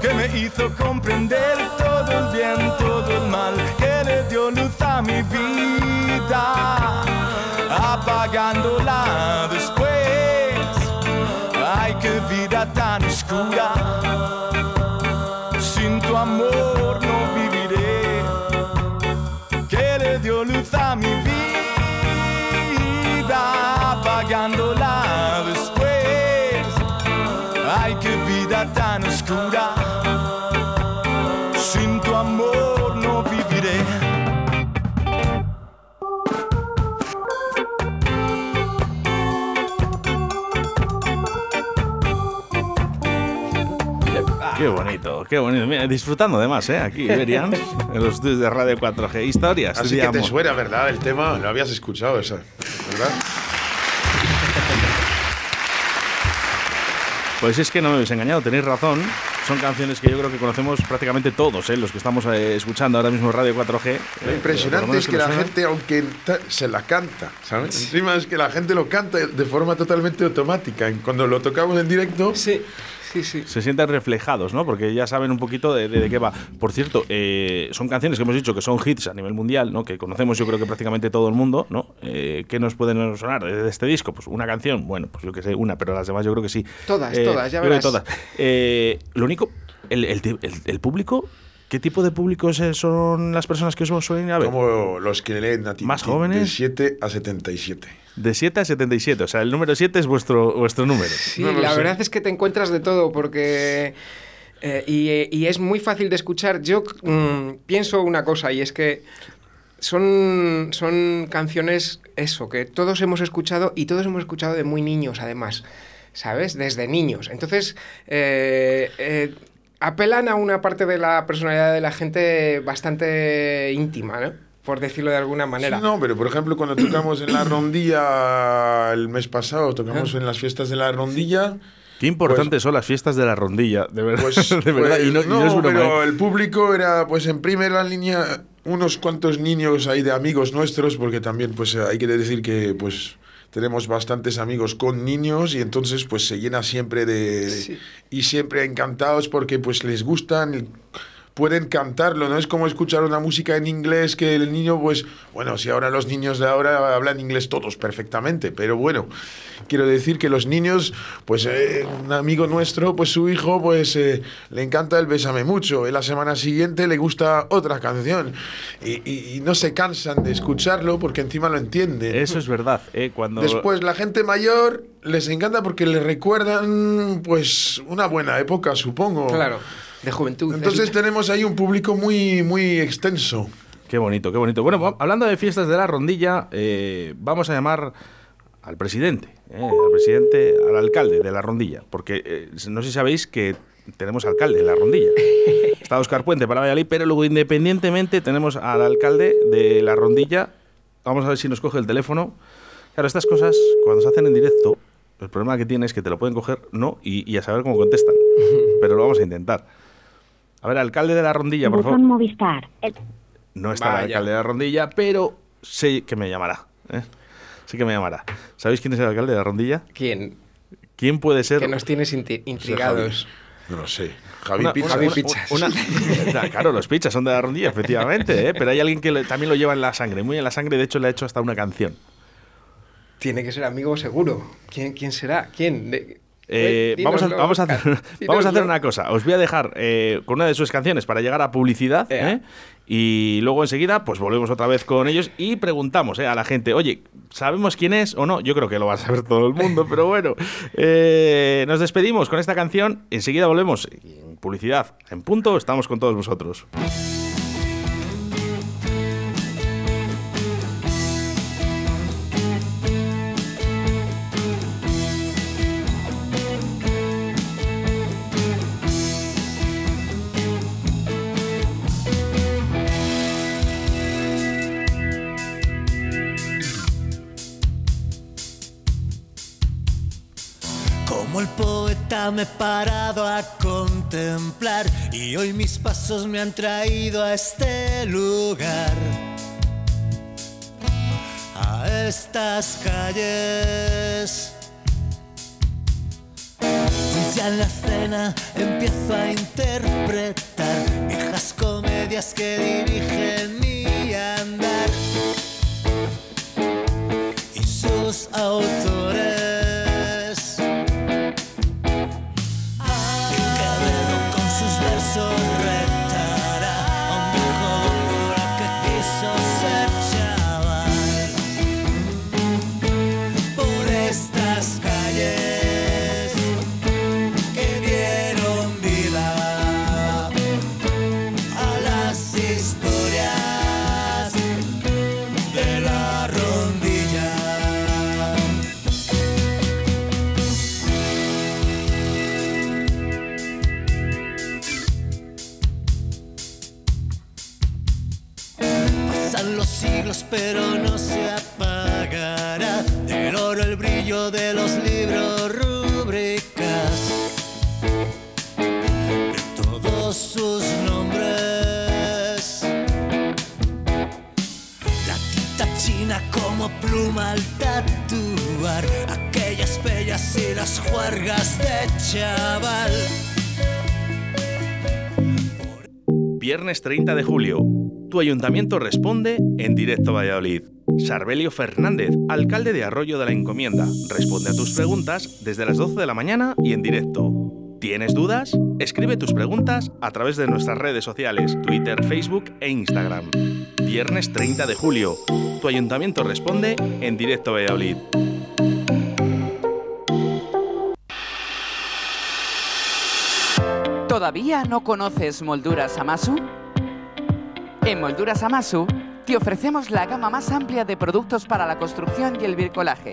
que me hizo comprender todo el bien, todo el mal, que le dio luz a mi vida, apagándola después. Bonito, qué bonito. Mira, disfrutando además, ¿eh? Aquí, Iberians, en los estudios de Radio 4G. Historias. Así de que te suena, ¿verdad? El tema, lo habías escuchado, esa, ¿verdad? Pues es que no me habéis engañado, tenéis razón. Son canciones que yo creo que conocemos prácticamente todos, ¿eh? los que estamos eh, escuchando ahora mismo Radio 4G. eh, Lo por impresionante es que la nos suena. gente, aunque se la canta, ¿sabes? Encima es que la gente lo canta de forma totalmente automática. Cuando lo tocamos en directo, Sí, sí, sí. se sienten reflejados, ¿no? Porque ya saben un poquito de, de- de qué va. Por cierto, eh, son canciones que hemos dicho que son hits a nivel mundial, ¿no? Que conocemos yo creo que prácticamente todo el mundo, ¿no? Eh, ¿Qué nos pueden sonar de este disco? Pues una canción, bueno, pues yo que sé, una, pero las demás yo creo que sí. Todas, Eh, todas, ya yo creo que verás. todas. Eh, lo único, el, el el- el público, ¿qué tipo de públicos eh, son las personas que os suelen ir a ver? como los que leen a ti, ¿Más jóvenes? De 7 a 77. De 7 a 77, o sea, el número 7 es vuestro, vuestro número. Sí, No la sé. verdad es que te encuentras de todo porque... eh, y, y es muy fácil de escuchar. Yo mm, pienso una cosa y es que son, son canciones, eso, que todos hemos escuchado y todos hemos escuchado de muy niños además, ¿sabes? Desde niños. Entonces, eh, eh, apelan a una parte de la personalidad de la gente bastante íntima, ¿no? Por decirlo de alguna manera. Sí, no, pero por ejemplo, cuando tocamos en la rondilla el mes pasado, tocamos en las fiestas de la rondilla. Qué importantes son las fiestas de la rondilla, de verdad. Pues, de verdad. pues, y no, y no no, es broma, pero ¿eh? el público era, pues en primera línea, unos cuantos niños ahí de amigos nuestros, porque también, pues hay que decir que, pues tenemos bastantes amigos con niños y entonces, pues se llena siempre de Sí. y siempre encantados porque, pues les gustan. Pueden cantarlo, no es como escuchar una música en inglés que el niño, pues, bueno, si ahora los niños de ahora hablan inglés todos perfectamente, pero bueno, quiero decir que los niños, pues eh, un amigo nuestro, pues su hijo, pues eh, le encanta el Bésame mucho, y la semana siguiente le gusta otra canción, y, y- y no se cansan de escucharlo porque encima lo entienden. Eso es verdad. ¿eh? Cuando Después la gente mayor les encanta porque les recuerdan, pues, una buena época, supongo. Claro, de juventud. Entonces Es- tenemos ahí un público muy, muy extenso. Qué bonito, qué bonito. Bueno, hablando de fiestas de la rondilla, eh, vamos a llamar al presidente, eh, al presidente, al alcalde de la rondilla, porque eh, no sé si sabéis que tenemos alcalde de la rondilla. Está Oscar Puente para Valladolid, pero luego independientemente tenemos al alcalde de la rondilla. Vamos a ver si nos coge el teléfono. Claro, estas cosas, cuando se hacen en directo, el problema que tiene es que te lo pueden coger, no, y, y a saber cómo contestan. Pero lo vamos a intentar. A ver, alcalde de la rondilla, por favor. Movistar. El- No está el alcalde de la rondilla, pero sé que me llamará. ¿eh? Sé que me llamará. ¿Sabéis quién es el alcalde de la rondilla? ¿Quién? ¿Quién puede ser? Que nos tienes intrigados. No lo sé. Javi Una- Pizza. una- Javi una- Pizzas. una- claro, los pizzas son de la rondilla, efectivamente, ¿eh? pero hay alguien que le- también lo lleva en la sangre, muy en la sangre, de hecho le ha hecho hasta una canción. Tiene que ser amigo seguro. ¿Quién, quién será? ¿Quién? De- Eh, vamos, a, vamos, a hacer, vamos a hacer una cosa. Os voy a dejar eh, con una de sus canciones para llegar a publicidad. ¿eh? Y luego enseguida, pues volvemos otra vez con ellos y preguntamos a la gente, oye, ¿sabemos quién es o no? Yo creo que lo va a saber todo el mundo, pero bueno. Nos despedimos con esta canción. Enseguida volvemos. En publicidad, en punto, estamos con todos vosotros. Me he parado a contemplar y hoy mis pasos me han traído a este lugar, a estas calles. Y ya en la cena empiezo a interpretar viejas comedias que dirigen mi andar y sus autores. Pero no se apagará del oro el brillo de los libros rúbricas de todos sus nombres. La tinta china como pluma al tatuar aquellas bellas y las juergas de chaval. Viernes 30 de julio, tu ayuntamiento responde en directo Valladolid. Sarbelio Fernández, alcalde de Arroyo de la Encomienda, responde a tus preguntas desde las 12 de la mañana y en directo. ¿Tienes dudas? Escribe tus preguntas a través de nuestras redes sociales, Twitter, Facebook e Instagram. Viernes 30 de julio, tu ayuntamiento responde en directo Valladolid. ¿Todavía no conoces Molduras Amasu? En Molduras Amasu te ofrecemos la gama más amplia de productos para la construcción y el bricolaje.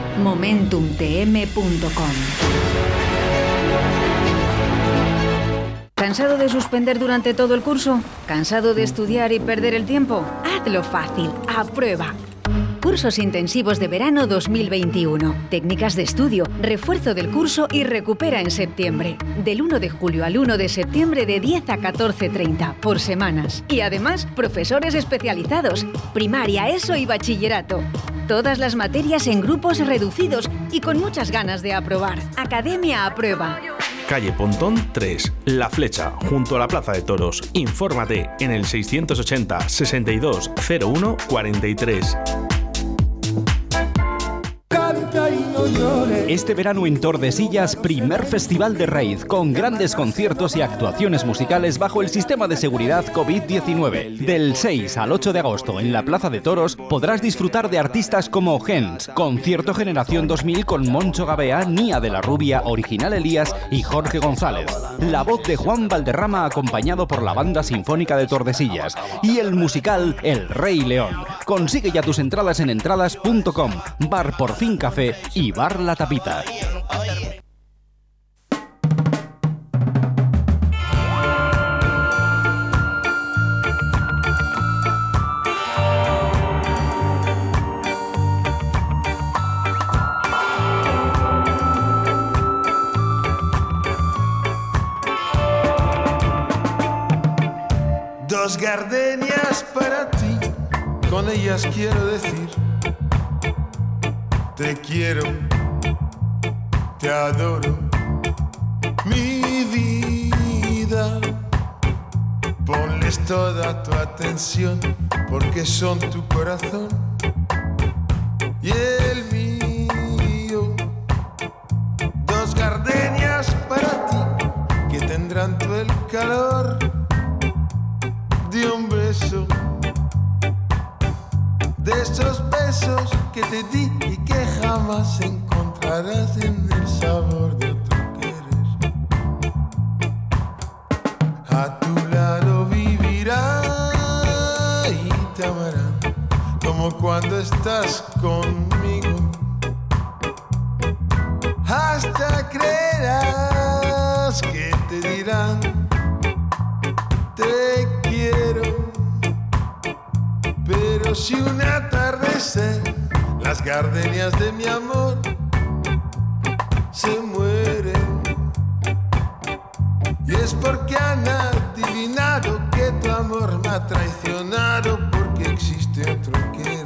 momentumtm.com. ¿Cansado de suspender durante todo el curso? ¿Cansado de estudiar y perder el tiempo? Hazlo fácil, aprueba. Cursos intensivos de verano 2021. Técnicas de estudio, refuerzo del curso y recupera en septiembre. Del 1 de julio al 1 de septiembre de 10 a 14.30 por semanas. Y además, profesores especializados, primaria, ESO y bachillerato. Todas las materias en grupos reducidos y con muchas ganas de aprobar. Academia Aprueba. Calle Pontón 3, La Flecha, junto a la Plaza de Toros. Infórmate en el 680 62 01 43. Este verano en Tordesillas, primer festival de raíz, con grandes conciertos y actuaciones musicales bajo el sistema de seguridad COVID-19. Del 6 al 8 de agosto en la Plaza de Toros podrás disfrutar de artistas como Gens, Concierto Generación 2000 con Moncho Gabea, Nia de la Rubia, Original Elías y Jorge González. La voz de Juan Valderrama acompañado por la Banda Sinfónica de Tordesillas. Y el musical El Rey León. Consigue ya tus entradas en entradas.com, Bar por fin café y Bar La Tapita. Dos gardenias para ti, con ellas quiero decir te quiero, te adoro, mi vida. Ponles toda tu atención, porque son tu corazón y el mío. Dos gardenias para ti, que tendrán todo el calor de un beso. De esos besos que te di y que jamás encontrarás en el sabor de otro querer. A tu lado vivirá y te amarán como cuando estás conmigo. Hasta creerás que te dirán te Si un atardecer las gardenias de mi amor se mueren, y es porque han adivinado que tu amor me ha traicionado porque existe otro querer.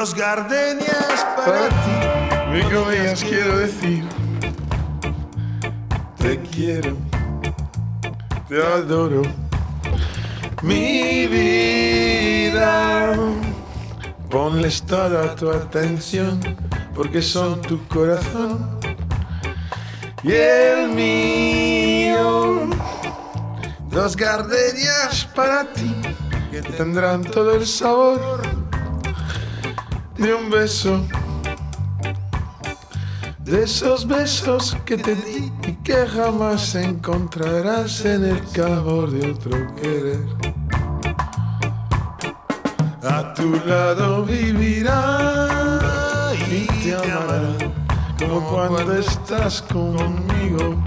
Dos gardenias para ti, mi con ellas quiero. decir, te quiero, te adoro, mi vida. Ponles toda tu atención, porque son tu corazón. Y el mío. Dos gardenias para ti, que tendrán todo el sabor de un beso. De esos besos que te di y que jamás encontrarás en el calor de otro querer. A tu lado vivirá y te amará como cuando estás conmigo.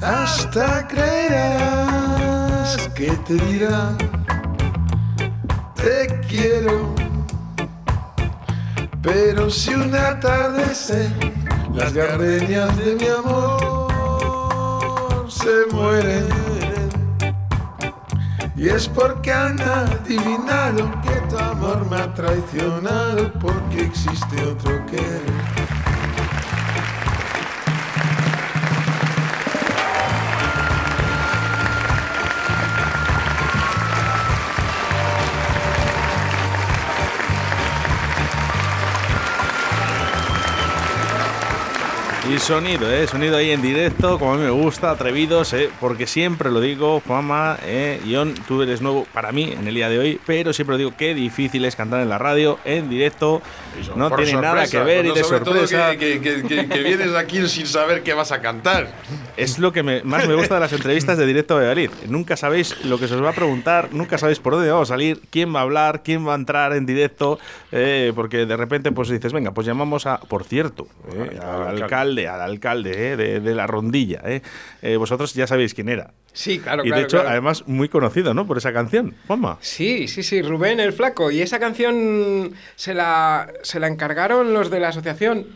Hasta creerás que te dirán te quiero. Pero si un atardecer las gardenias de mi amor se mueren, y es porque han adivinado que tu amor me ha traicionado, porque existe otro querer. Y sonido, ¿eh? Sonido ahí en directo, como a mí me gusta, atrevidos, ¿eh? Porque siempre lo digo, Juanma, ¿eh? Ion, tú eres nuevo para mí en el día de hoy, pero siempre lo digo, qué difícil es cantar en la radio, en directo, no tiene nada sorpresa, que ver y de sorpresa. que, que- que- que vienes aquí sin saber qué vas a cantar. Es lo que me- más me gusta de las entrevistas de Directo a Valladolid. Nunca sabéis lo que se os va a preguntar, nunca sabéis por dónde vamos a salir, quién va a hablar, quién va a entrar en directo, eh, porque de repente pues dices, venga, pues llamamos a, por cierto, eh, al alcalde, al alcalde eh, de, de la rondilla. eh. Eh, vosotros ya sabéis quién era. Sí, claro, y claro, de hecho, claro. además, muy conocido, ¿no? Por esa canción, Juanma. Sí, sí, sí, Rubén el Flaco. Y esa canción se la, se la encargaron los de la asociación.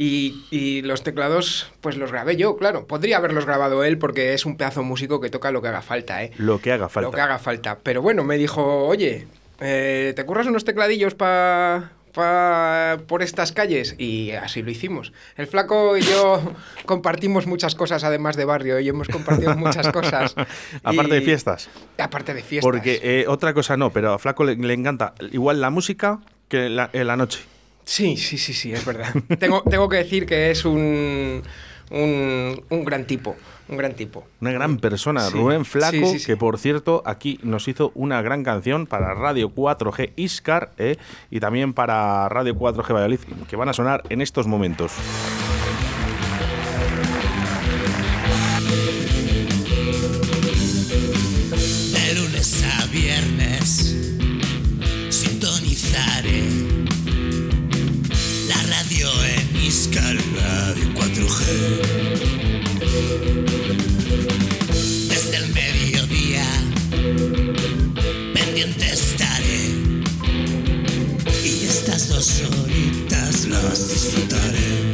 Y, y los teclados, pues los grabé yo, claro. Podría haberlos grabado él porque es un pedazo músico que toca lo que haga falta, ¿eh? Lo que haga falta. Lo que haga falta. Pero bueno, me dijo, oye, eh, ¿te curras unos tecladillos pa, pa- por estas calles? Y así lo hicimos. El flaco y yo compartimos muchas cosas, además de barrio, y hemos compartido muchas cosas. Aparte de fiestas. Aparte de fiestas. Porque eh, otra cosa no, pero a Flaco le, le encanta igual la música que la, eh, la noche. Sí, sí, sí, sí, es verdad. tengo, tengo que decir que es un, un, un gran tipo, un gran tipo. Una gran persona, Sí. Rubén Flaco, Sí, sí, sí. que por cierto aquí nos hizo una gran canción para Radio 4G Iscar eh, y también para Radio 4G Valladolid, que van a sonar en estos momentos. Estas dos horitas las disfrutaré.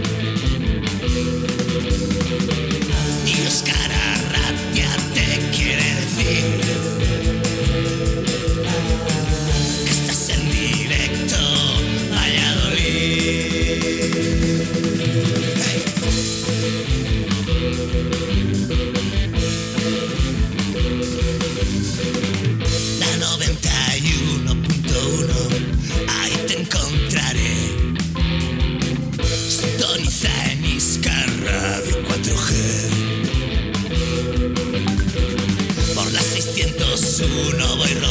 601 voy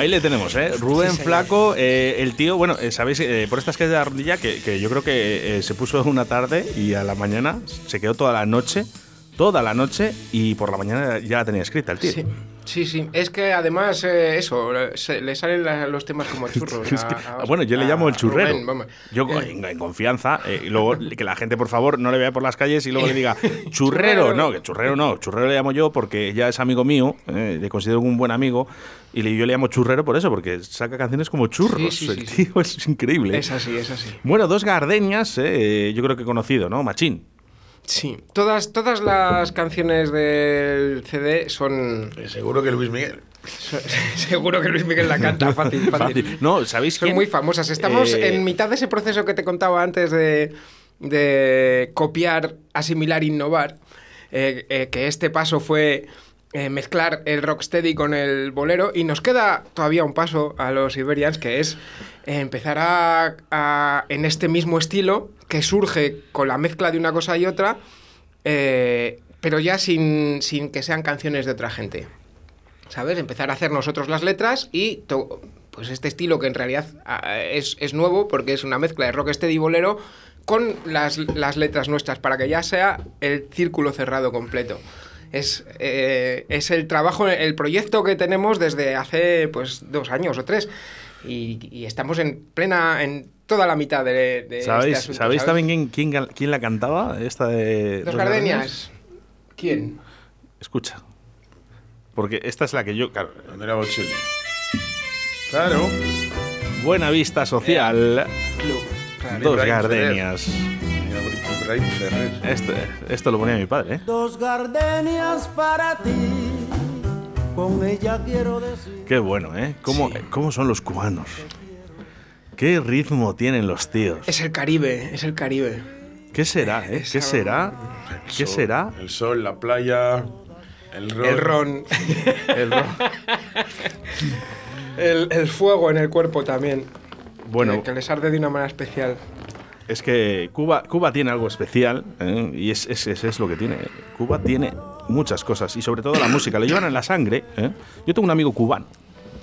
Ahí le tenemos, ¿eh? Rubén Sí. Flaco, eh, el tío, bueno, eh, sabéis, eh, por estas que de la rodilla, que, que yo creo que se puso una tarde y a la mañana se quedó toda la noche, toda la noche y por la mañana ya la tenía escrita el tío. Sí. Sí, sí, es que además eh, eso, se- le salen la- los temas como churros. A- a- bueno, yo le llamo el churrero. Rubén. Yo Eh, en, en confianza, eh, y luego que la gente por favor no le vea por las calles y luego le diga churrero, no, que churrero no, churrero le llamo yo porque ya es amigo mío, eh, le considero un buen amigo y yo le llamo churrero por eso, porque saca canciones como churros. Sí, sí, el sí, tío es increíble. Es así, es así. Bueno, dos gardenias, eh, yo creo que he conocido, ¿no? Machín. Sí, todas, todas las canciones del CD son... Seguro que Luis Miguel. Seguro que Luis Miguel la canta fácil, fácil. Fácil. No, ¿sabéis Son quién? muy famosas. Estamos Eh, en mitad de ese proceso que te contaba antes de, de copiar, asimilar, innovar. eh, eh, que este paso fue eh, mezclar el rocksteady con el bolero. Y nos queda todavía un paso a los Iberians, que es eh, empezar a, en este mismo estilo, que surge con la mezcla de una cosa y otra, eh, pero ya sin, sin que sean canciones de otra gente. ¿sabes? Empezar a hacer nosotros las letras y pues este estilo que en realidad ah, es, es nuevo porque es una mezcla de rocksteady y bolero con las, las letras nuestras para que ya sea el círculo cerrado completo. Es, eh, es el trabajo, el proyecto que tenemos desde hace pues dos años o tres y, y estamos en plena, en toda la mitad de, de ¿Sabéis, este asunto, ¿sabéis ¿sabes? también quién, quién, quién la cantaba? Esta de. Dos gardenias. ¿Quién? Escucha. Porque esta es la que yo. Claro, Andrea Bocelli. Claro. Buena Vista Social. Claro. Dos gardenias. Ferrer. Este- esto lo ponía mi padre, ¿eh? Dos gardenias para ti, con ella quiero decir. Qué bueno, ¿eh? ¿Cómo, ¿Cómo son los cubanos? ¿Qué ritmo tienen los tíos? Es el Caribe, es el Caribe. ¿Qué será, eh? ¿Qué será? ¿Qué Sol, será? El sol, la playa, el ron. El ron. El ro- El, el fuego en el cuerpo también. Bueno, que les arde de una manera especial. Es que Cuba, Cuba tiene algo especial ¿eh? y es, es, es- es lo que tiene. Cuba tiene muchas cosas y sobre todo la música. Lo llevan en la sangre. ¿eh? Yo tengo un amigo cubano.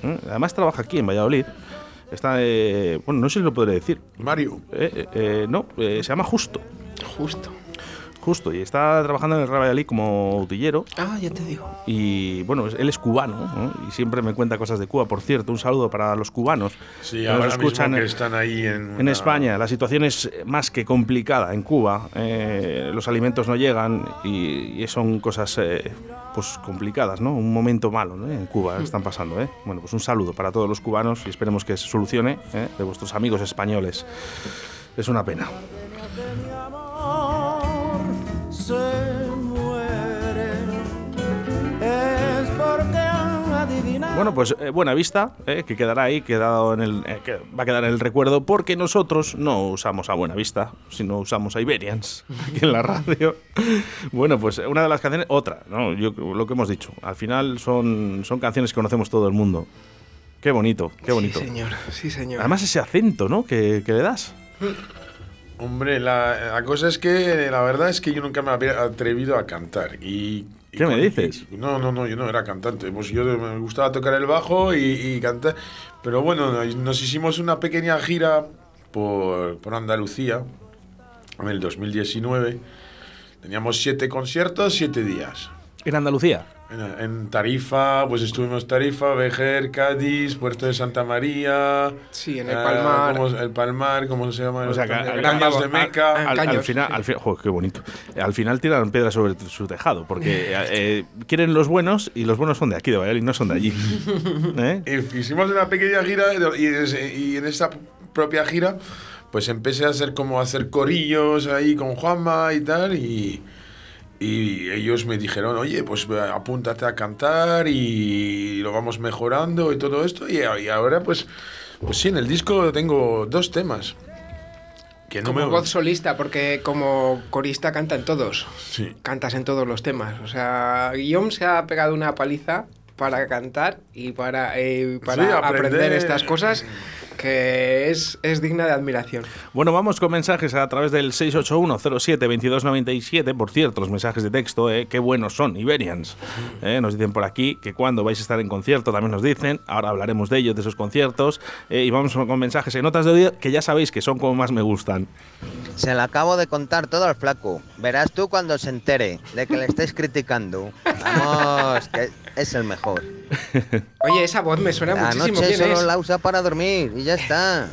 ¿eh? Además trabaja aquí en Valladolid. Está, eh, bueno, no sé si lo podré decir. Mario. No, se llama Justo. Justo. Justo, y está trabajando en el Real Valladolid como utillero. Ah, ya te digo. Y bueno, él es cubano ¿no? y siempre me cuenta cosas de Cuba. Por cierto, un saludo para los cubanos Sí, que ahora nos escuchan mismo que están ahí en, en una- España. La situación es más que complicada en Cuba. eh, los alimentos no llegan y, y son cosas eh, pues complicadas, ¿no? Un momento malo ¿no? en Cuba están pasando. ¿eh? Bueno, pues un saludo para todos los cubanos y esperemos que se solucione ¿eh? de vuestros amigos españoles. Es una pena. Se muere es porque Bueno, pues eh, buena vista, eh, que quedará ahí, quedado en el, eh, que va a quedar en el recuerdo, porque nosotros no usamos a buena vista, sino usamos a Iberians aquí en la radio. Bueno, pues una de las canciones, otra, ¿no? Yo, lo que hemos dicho, al final son, son canciones que conocemos todo el mundo. Qué bonito, qué bonito. Sí, señor, sí, señor. Además ese acento, ¿no? Que, que le das. Hombre, la, la cosa es que la verdad es que yo nunca me había atrevido a cantar. Y, y ¿Qué me dices? y- no, no, no, yo no era cantante. Pues yo me gustaba tocar el bajo y, y cantar. Pero bueno, nos- nos hicimos una pequeña gira por, por Andalucía en el 2019. Teníamos siete conciertos, siete días. En Andalucía. En, en Tarifa, pues estuvimos Tarifa, Vejer, Cádiz, Puerto de Santa María. Sí, en el eh, Palmar. ¿cómo- el Palmar, ¿cómo se llama? O sea, al, Caños Caños de Meca. Al- al final, al final, joder, qué bonito. Al final tiran piedras sobre su tejado, porque eh, eh, quieren los buenos y los buenos son de aquí, de Valladolid, no son de allí. ¿Eh? Hicimos una pequeña gira y, en- y en esa propia gira pues empecé a hacer como a hacer corillos ahí con Juanma y tal y, y ellos me dijeron, oye, pues ve, apúntate a cantar y lo vamos mejorando y todo esto y, ahora pues, pues sí, en el disco tengo dos temas. Que no Como me... voz solista, porque como corista canta en todos. Sí. Cantas en todos los temas. O sea, Guillaume se ha pegado una paliza para cantar y para, eh, para Sí, aprender. aprender. estas cosas que es, es digna de admiración. Bueno, vamos con mensajes a través del 681-07-2297. Por cierto, los mensajes de texto, eh, qué buenos son, Iberians. Eh, nos dicen por aquí que cuando vais a estar en concierto también nos dicen. Ahora hablaremos de ellos, de esos conciertos. eh, y vamos con mensajes en notas de audio que ya sabéis que son como más me gustan. Se le acabo de contar todo al flaco. Verás tú cuando se entere de que le estáis criticando. Vamos, que es el mejor. Oye, esa voz me suena La muchísimo. noche ¿Quién solo es? la usa para dormir y ya está.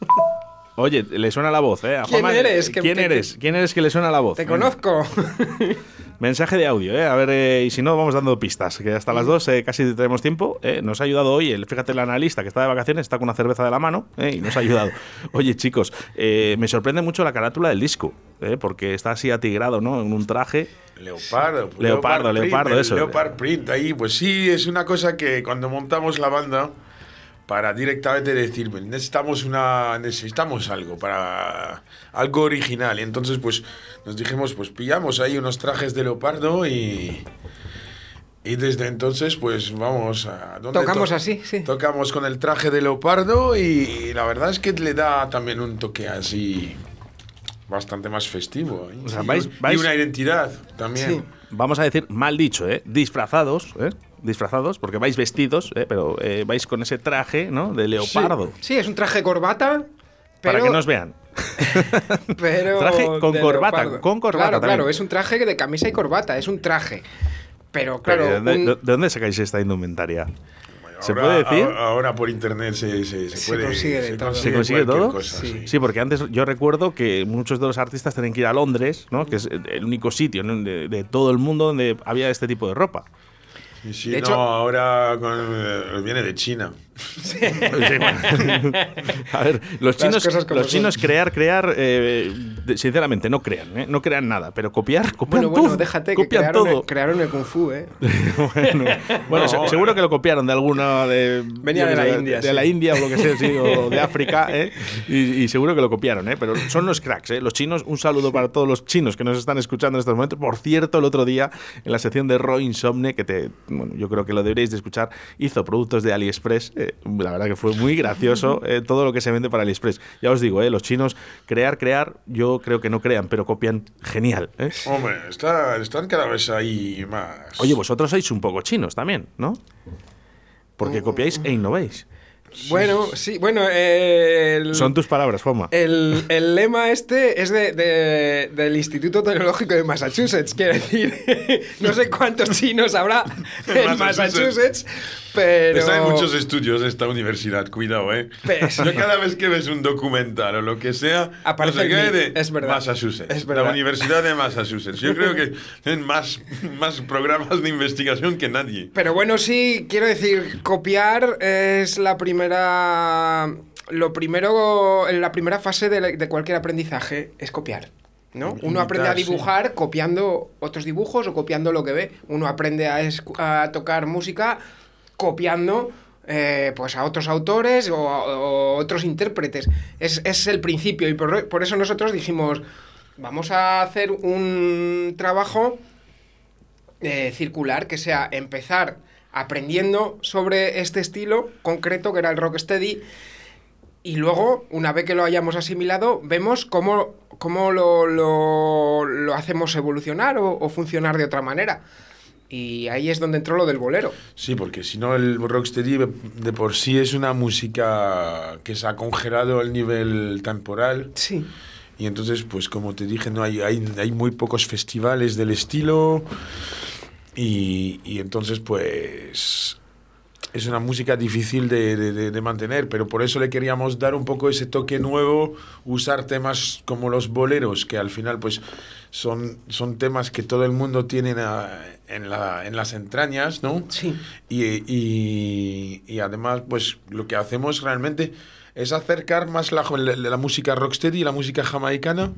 Oye, le suena la voz, ¿eh? A ¿Quién eres? ¿Quién que- eres? ¿Quién eres que le suena la voz? Te conozco. Mensaje de audio, ¿eh? A ver, eh, y si no, vamos dando pistas, que hasta las dos eh, casi tenemos tiempo. ¿eh? Nos ha ayudado hoy, el, fíjate, el analista que está de vacaciones, está con una cerveza de la mano ¿eh? y nos ha ayudado. Oye, chicos, eh, me sorprende mucho la carátula del disco, ¿eh? porque está así atigrado, ¿no? En un traje. Leopardo. pues, Leopardo, Print, leopardo, eso. Leopard Print ahí, pues sí, es una cosa que cuando montamos la banda, para directamente decir, "Pues necesitamos una necesitamos algo para algo original. Y entonces, pues nos dijimos, pues pillamos ahí unos trajes de leopardo y. Y desde entonces, pues vamos a. ¿dónde Tocamos to- así, sí. Tocamos con el traje de leopardo y, la verdad es que le da también un toque así. Bastante más festivo. ¿eh? O sea, Y vais- una identidad también. Sí. Vamos a decir, mal dicho, ¿eh? Disfrazados, ¿eh? Disfrazados, porque vais vestidos, ¿eh? Pero eh, vais con ese traje, ¿no? De leopardo. Sí, es un traje corbata. Para que nos vean. Pero Traje con corbata, leopardo. con corbata Claro, también. claro, es un traje de camisa y corbata, es un traje. Pero Pero, claro, ¿de, dónde, un- de dónde sacáis esta indumentaria? ¿Se Ahora- puede decir? Ahora, ahora por internet se, se, se Se puede consigue de todo. ¿Se consigue todo? cosa, Sí. sí. Sí, porque antes yo recuerdo que muchos de los artistas tenían que ir a Londres, ¿no? que es el único sitio ¿no? de, de todo el mundo donde había este tipo de ropa. Y sí, De no, hecho- ahora con- eh, viene de China. Sí, bueno. a ver, los Las chinos, los chinos crear, crear, eh, de- sinceramente, no crean, ¿eh? no crean nada, pero copiar, copian bueno, bueno, todo, déjate que copian crearon todo. el, crearon el Kung Fu, ¿eh? bueno, bueno, se- No, seguro que lo copiaron de alguna de Venía de la India, de sí. la India o lo que sea, sí, o de África, ¿eh? y, y seguro que lo copiaron, ¿eh? pero son los cracks, ¿eh? los chinos. Un saludo para todos los chinos que nos están escuchando en estos momentos. Por cierto, el otro día en la sección de Roy Insomne, que te, bueno, yo creo que lo deberíais de escuchar, hizo productos de AliExpress. Eh, la verdad que fue muy gracioso eh, todo lo que se vende para AliExpress. Ya os digo, ¿eh? los chinos crear, crear, yo creo que no crean, pero copian genial. ¿eh? Hombre, está- están cada vez ahí más. Oye, vosotros sois un poco chinos también, ¿no? Porque copiáis e innovéis. Bueno, sí, bueno, eh, el, Son tus palabras, Juanma. el, el lema este es de, de- del Instituto Tecnológico de Massachusetts, quiero decir, no sé cuántos chinos habrá en Massachusetts, pero... Está en muchos estudios esta universidad, cuidado, ¿eh? Pero- Yo cada vez que ves un documental o lo que sea, Aparece no sé de es verdad. Massachusetts. Es verdad. La Universidad de Massachusetts. Yo creo que tienen más, más programas de investigación que nadie. Pero bueno, sí, quiero decir, copiar es la primera. Lo primero, la primera fase de, de cualquier aprendizaje es copiar. ¿no? Uno aprende a sí. dibujar copiando otros dibujos o copiando lo que ve. Uno aprende a, a tocar música copiando eh, pues a otros autores o, o otros intérpretes. Es, es el principio y por, eso nosotros dijimos, vamos a hacer un trabajo circular que sea empezar aprendiendo sobre este estilo concreto que era el rocksteady y luego, una vez que lo hayamos asimilado, vemos cómo, cómo lo, lo- hacemos evolucionar o funcionar de otra manera. Y ahí es donde entró lo del bolero. Sí, porque si no el rocksteady de por sí es una música que se ha congelado al nivel temporal. Sí. Y entonces, pues como te dije, no hay, hay, hay muy pocos festivales del estilo. Y, y entonces, pues es una música difícil de, de- de- de mantener, pero por eso le queríamos dar un poco ese toque nuevo, usar temas como los boleros, que al final pues son, son temas que todo el mundo tiene a- en, la- en las entrañas, ¿no? Sí. Y, y- y además pues lo que hacemos realmente es acercar más la, la, la música rocksteady y la música jamaicana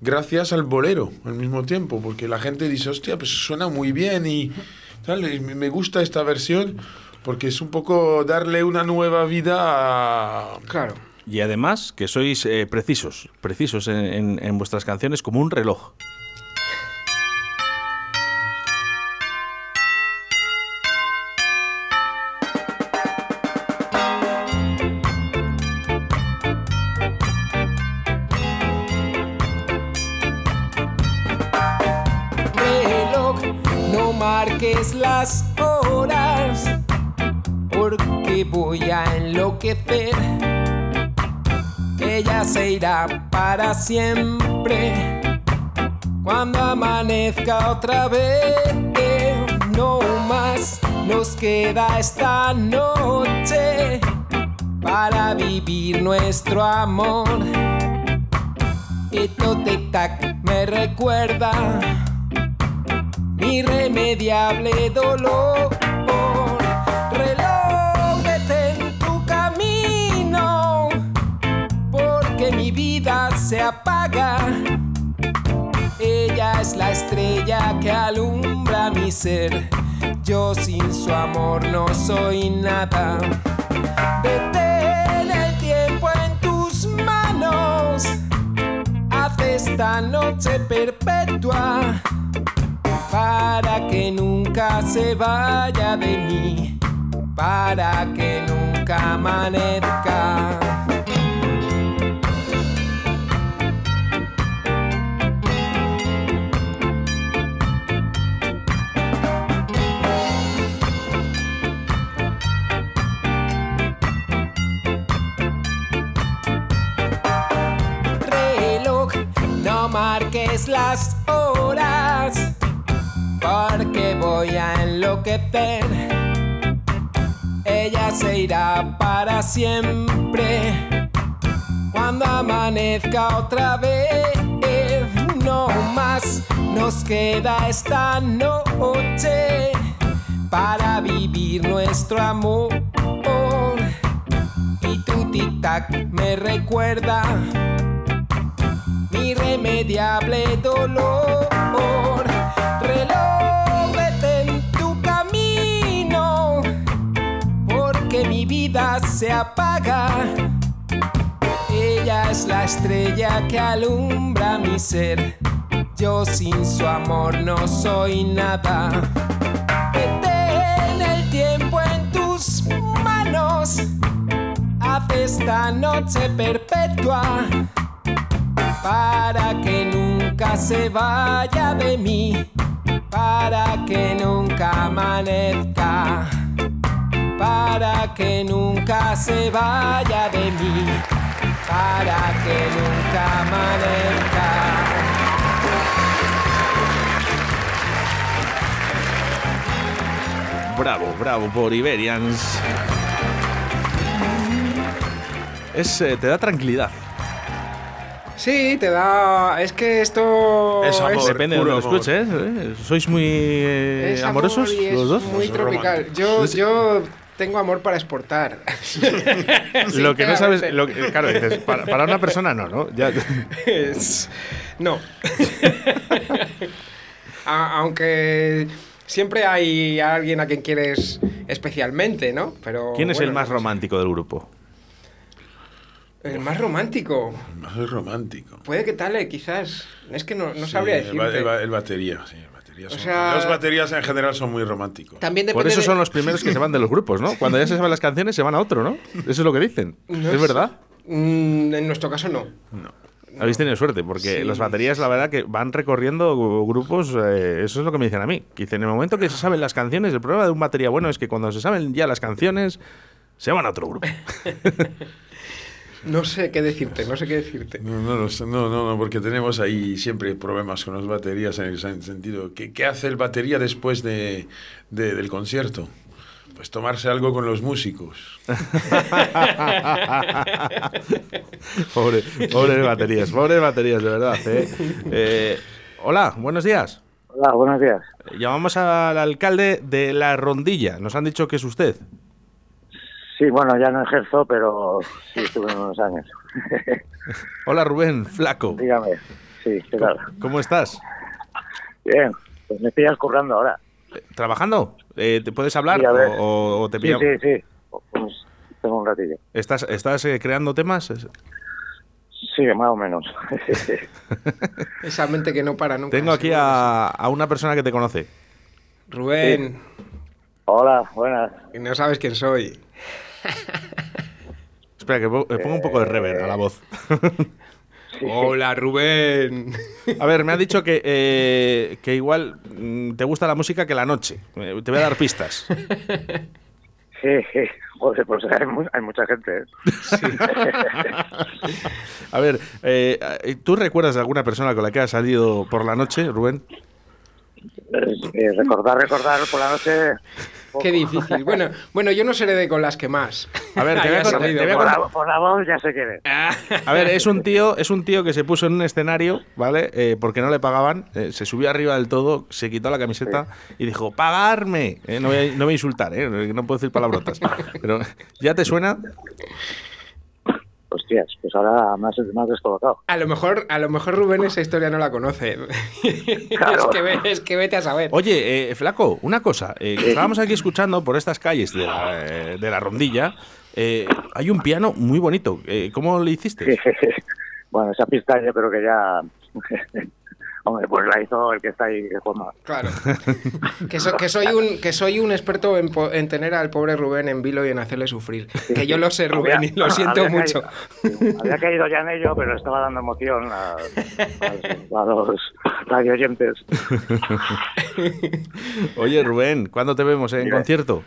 gracias al bolero al mismo tiempo, porque la gente dice, hostia, pues suena muy bien y tal, y me gusta esta versión porque es un poco darle una nueva vida a... Claro. Y además que sois eh, precisos, precisos en, en- en vuestras canciones como un reloj, marques las horas, porque voy a enloquecer. Ella se irá para siempre cuando amanezca otra vez. No más nos queda esta noche para vivir nuestro amor. Y me recuerda irremediable dolor. Reloj, detén tu camino, porque mi vida se apaga. Ella es la estrella que alumbra mi ser. Yo sin su amor no soy nada. Detén el tiempo en tus manos. Haz esta noche perpetua nunca se vaya de mí, para que nunca amanezca. Las porque voy a enloquecer. Ella se irá para siempre cuando amanezca otra vez. No más nos queda esta noche para vivir nuestro amor. Y tu tic-tac me recuerda mi irremediable dolor. Se apaga. Ella es la estrella que alumbra mi ser. Yo sin su amor no soy nada. Detén el tiempo en tus manos. Haz esta noche perpetua para que nunca se vaya de mí, para que nunca amanezca, para que nunca se vaya de mí, para que nunca amanezca. Bravo, bravo por Iberians. Es, eh, te da tranquilidad. Sí, te da. Es que esto. Depende de lo escuches. ¿eh? ¿Sois muy eh, es amorosos amor es los dos? Muy tropical. Yo, yo tengo amor para exportar. Lo que no sabes, Sinceramente. lo que- claro, dices, para, para una persona no, ¿no? Ya, Es- No. A- aunque siempre hay alguien a quien quieres especialmente, ¿no? Pero ¿Quién es bueno, el más no sé. romántico del grupo? El más romántico. Más romántico. Puede que tal, quizás. Es que no, no Sí, sabría el, decirte. el ba- el batería, sí. El batería O son- sea- los baterías en general son muy románticos. También Por eso de- son los primeros que se van de los grupos, ¿no? Cuando ya se saben las canciones se van a otro, ¿no? Eso es lo que dicen. No ¿Es verdad? Mm, en nuestro caso no. Habéis tenido suerte, porque Sí. las baterías, la verdad, que van recorriendo grupos. eh, eso es lo que me dicen a mí. Que dicen, en el momento que se saben las canciones, el problema de un batería bueno es que cuando se saben ya las canciones, se van a otro grupo. No sé qué decirte, no sé qué decirte. No, no, no, no, no, porque tenemos ahí siempre problemas con las baterías en el sen- sentido. ¿Qué, qué hace el batería después de, de- del concierto? Pues tomarse algo con los músicos. Pobre, pobres baterías, pobres baterías, de verdad. ¿eh? Eh, hola, buenos días. Hola, buenos días. Llamamos al alcalde de La Rondilla. Nos han dicho que es usted. Sí, bueno, ya no ejerzo, pero sí estuve unos años. Hola, Rubén, flaco. Dígame. Sí, ¿qué tal? ¿Cómo estás? Bien, pues me pillas currando ahora. ¿Trabajando? Eh, ¿Te puedes hablar Sí, a ver. o, o- te Sí, pillamos? sí, sí. Pues tengo un ratillo. ¿Estás, estás eh, creando temas? Sí, más o menos. Esa mente que no para nunca. Tengo aquí a, a una persona que te conoce. Rubén. Hola, buenas. Y no sabes quién soy. Espera, que pongo un poco de reverb a la voz. Hola, Rubén. A ver, me ha dicho que, eh, que igual mm, te gusta la música que la noche. Eh, Te voy a dar pistas. Sí, sí. Joder, pues hay, mu- hay mucha gente. ¿eh? A ver, eh, eh, ¿tú recuerdas de alguna persona con la que has salido por la noche, Rubén? Eh, recordar, recordar por la noche. Qué difícil. Bueno, bueno, yo no seré de con las que más. A ver, te voy a Hayas contar- salido te voy a Por la, por la voz ya sé quién es. A ver, es un tío, es un tío que se puso en un escenario, ¿vale? Eh, porque no le pagaban, eh, se subió arriba del todo, se quitó la camiseta y dijo, ¡pagarme! Eh, no, voy a, no voy a insultar, ¿eh? No puedo decir palabrotas. Pero, ¿ya te suena? Hostias, pues ahora más, más descolocado. A lo mejor, a lo mejor Rubén esa historia no la conoce. es, que ve- es que vete a saber. Oye, eh, Flaco, una cosa. eh, que estábamos aquí escuchando por estas calles de la, eh, de la rondilla. eh, hay un piano muy bonito. Eh, ¿Cómo le hiciste? bueno, esa pista yo creo que ya. Hombre, pues la hizo el que está ahí, que forma. Claro. Que, so- que soy un, que soy un experto en, po- en tener al pobre Rubén en vilo y en hacerle sufrir. Que yo lo sé, Rubén, y lo siento había mucho. caído- había caído ya en ello, pero estaba dando emoción a, a- a los radio oyentes. Oye, Rubén, ¿cuándo te vemos en Mira. concierto?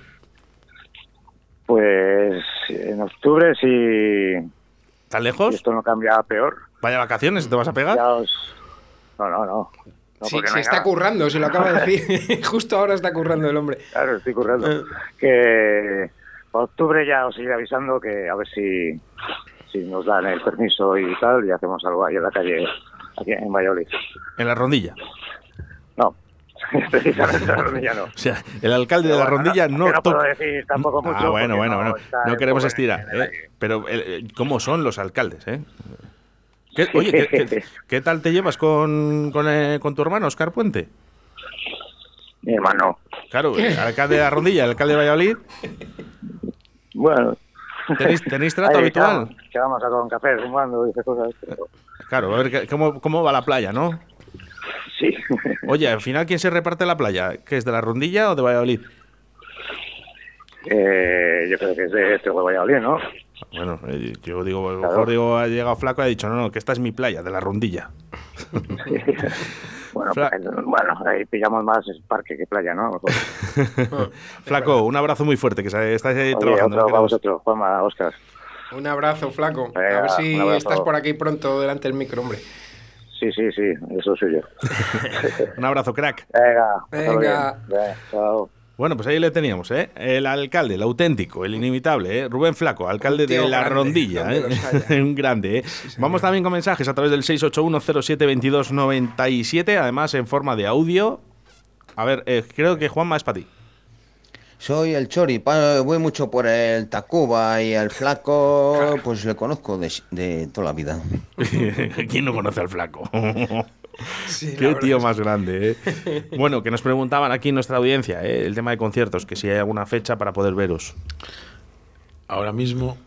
Pues en octubre, si, ¿Tan si lejos? esto no cambia a peor, ¿Vaya vacaciones? ¿Te vas a pegar? ya os. No, no, no. No, Sí, no se está nada. currando, se lo acaba de decir. Justo ahora está currando el hombre. Claro, estoy currando. Eh. Que para octubre ya os iré avisando que a ver si, si nos dan el permiso y tal, y hacemos algo ahí en la calle, aquí en Valladolid. En la rondilla. No, precisamente en la rondilla no. O sea, el alcalde de la bueno, rondilla no- no, no puedo decir tampoco mucho Ah, bueno, bueno, no bueno. No queremos estirar. ¿eh? Pero, eh, ¿cómo son los alcaldes? Eh? ¿Qué- oye, ¿qué, qué- qué tal te llevas con, con, eh, con tu hermano, Oscar Puente? Mi hermano. Claro, el alcalde de la rondilla, el alcalde de Valladolid. Bueno. ¿Tenéis, tenéis trato Ahí habitual? echamos a con café cuando y esas cosas. pero- Claro, a ver cómo, cómo va la playa, ¿no? Sí. Oye, al final, ¿quién se reparte la playa? ¿Que es de la rondilla o de Valladolid? Eh, yo creo que es de este de Valladolid, ¿no? Bueno, eh, yo digo, a lo mejor digo, ha llegado flaco y ha dicho, no, no, que esta es mi playa, de la rondilla. Bueno, Fla- pues, bueno, ahí pillamos más parque que playa, ¿no? Flaco, un abrazo muy fuerte, que estáis ahí Oye, trabajando. otro no vosotros, Juanma, Oscar. Un abrazo, flaco. a ver si estás por aquí pronto delante del micro, hombre. Sí, sí, sí, eso soy yo. Un abrazo, crack. Venga, pásalo Venga. bien. Venga, chao. Bueno, pues ahí le teníamos, ¿eh? El alcalde, el auténtico, el inimitable, ¿eh? Rubén Flaco, alcalde de la grande, rondilla, ¿eh? haya. Un grande, ¿eh? Vamos también con mensajes a través del 681072297, además en forma de audio. A ver, eh, creo que Juanma es para ti. Soy el Chori, voy mucho por el Tacuba y el Flaco, pues le conozco de, de toda la vida. ¿Quién no conoce al flaco? Sí, Qué tío más grande, ¿eh? Bueno, que nos preguntaban aquí en nuestra audiencia, ¿eh? el tema de conciertos, que si hay alguna fecha para poder veros. Ahora mismo.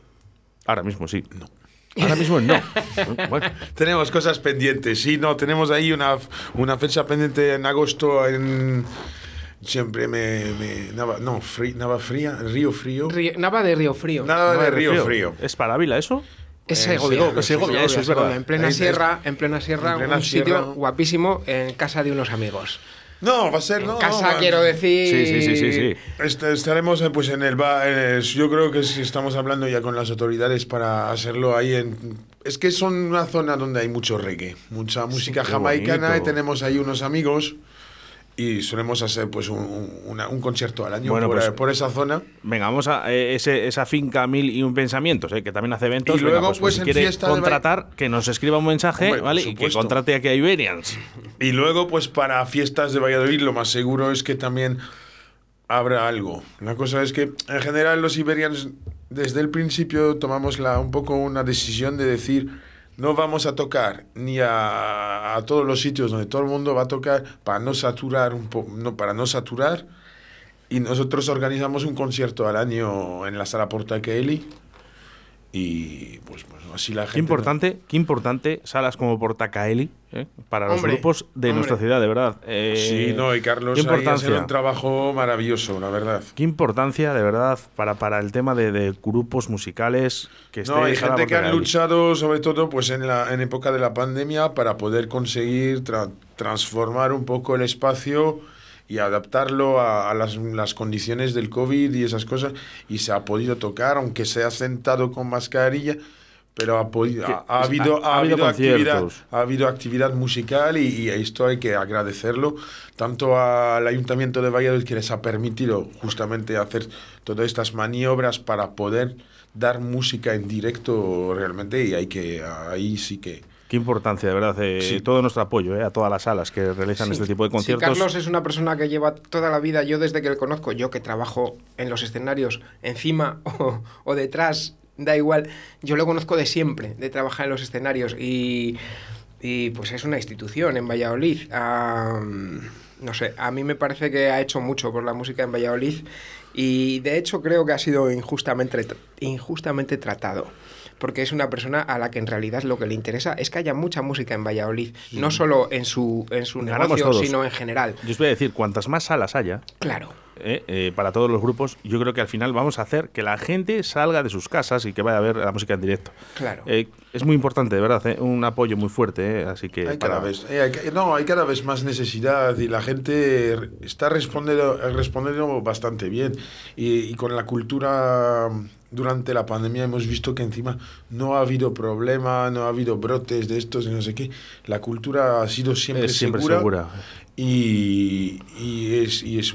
Ahora mismo sí. No. Ahora mismo no. Bueno, Tenemos cosas pendientes. Sí, no, tenemos ahí una, una fecha pendiente en agosto en. Siempre me. me Nava, no, frí- Nava Fría, Río Frío. Río- Nava de Río Frío. Nada de Río Frío. ¿Es para Ávila eso? Es Segovia. Segovia, es Segovia, eso es Segovia, verdad. En plena sierra, en plena sierra, en plena un sitio guapísimo en casa de unos amigos. No, va a ser, no. casa, no, quiero decir. Sí, sí, sí, sí, sí. Est- estaremos eh, pues en el bar. yo creo que si estamos hablando ya con las autoridades para hacerlo ahí en. Es que son una zona donde hay mucho reggae, mucha música jamaicana bonito. y tenemos ahí unos amigos y solemos hacer pues un, un- una- un concierto al año Bueno, por, pues- por esa zona. Venga, vamos a eh, ese- esa finca Mil y un Pensamientos, ¿eh? que también hace eventos. Y Venga, luego, pues, pues, si en quiere contratar, que nos escriba un mensaje, Hombre, ¿vale? Y que contrate aquí a Iberians. Y luego, pues para fiestas de Valladolid, lo más seguro es que también habrá algo. La cosa es que, en general, los Iberians, desde el principio, tomamos la, un poco una decisión de decir, no vamos a tocar ni a, a todos los sitios donde todo el mundo va a tocar para no saturar un po- no para no saturar. Y nosotros organizamos un concierto al año en la sala Porta Kelly y pues, pues así la gente Qué importante, qué importante salas como Portacaeli ¿eh? para los grupos de hombre. nuestra ciudad, de verdad. Eh, Sí, no, y Carlos qué ahí importancia. hace un trabajo maravilloso, la verdad. Qué importancia, de verdad, para, para el tema de, de grupos musicales que No, hay gente que han luchado, sobre todo pues en la en época de la pandemia, para poder conseguir tra- transformar un poco el espacio y adaptarlo a, a las, las condiciones del COVID y esas cosas. Y se ha podido tocar, aunque sea sentado con mascarilla, pero ha, podido, ha, ha ha- habido, ha ha habido habido actividad, ha habido actividad musical y, y esto hay que agradecerlo tanto al Ayuntamiento de Valladolid que les ha permitido justamente hacer todas estas maniobras para poder dar música en directo realmente y hay que ahí sí que Qué importancia, de verdad. eh, Sí. Todo nuestro apoyo eh, a todas las salas que realizan Sí. este tipo de Sí, conciertos. Carlos es una persona que lleva toda la vida, yo desde que le conozco, yo que trabajo en los escenarios, encima o, o detrás, da igual, yo lo conozco de siempre, de trabajar en los escenarios y, y, pues es una institución en Valladolid. No sé, a mí me parece que ha hecho mucho por la música en Valladolid y de hecho creo que ha sido injustamente, injustamente tratado. Porque es una persona a la que en realidad lo que le interesa es que haya mucha música en Valladolid, no solo en su, en su Ganamos negocio, todos. sino en general. Yo os voy a decir, cuantas más salas haya, Claro. eh, eh, para todos los grupos, yo creo que al final vamos a hacer que la gente salga de sus casas y que vaya a ver la música en directo. Claro. Eh, es muy importante, de verdad, eh, un apoyo muy fuerte, eh, así que... hay para- cada vez eh, hay no hay cada vez más necesidad y la gente está respondiendo respondiendo bastante bien y, y con la cultura durante la pandemia hemos visto que encima no ha habido problema no ha habido brotes de estos y no sé qué la cultura ha sido siempre, Es siempre segura, segura. Y, y es y es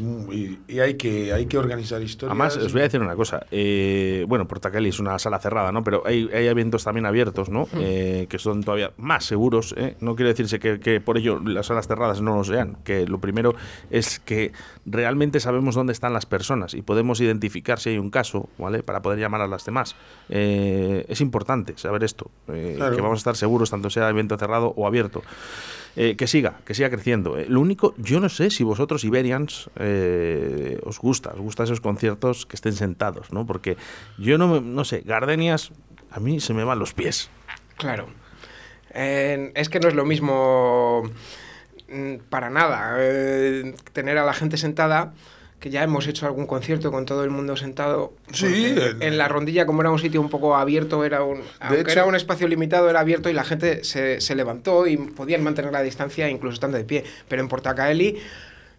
y hay que hay que organizar historias Además, os voy a decir una cosa. eh, bueno, Portacali es una sala cerrada, ¿no? Pero hay, hay eventos también abiertos, ¿no? Eh, que son todavía más seguros. ¿eh? No quiere decirse que, que por ello las salas cerradas no lo sean. Que lo primero es que realmente sabemos dónde están las personas y podemos identificar si hay un caso, ¿vale? Para poder llamar a las demás. Eh, es importante saber esto. eh, Claro. Que vamos a estar seguros, tanto sea evento cerrado o abierto. Eh, que siga, que siga creciendo. Eh, lo único, yo no sé si vosotros, Iberians, eh, os gusta, os gusta esos conciertos que estén sentados, ¿no? Porque yo no, no sé, Gardenias, a mí se me van los pies. Claro. Es que no es lo mismo mm, para nada tener a la gente sentada que ya hemos hecho algún concierto con todo el mundo sentado. Sí, en- en la rondilla, como era un sitio un poco abierto, era un, aunque hecho- era un espacio limitado, era abierto y la gente se, se levantó y podían mantener la distancia incluso estando de pie. Pero en Portacaeli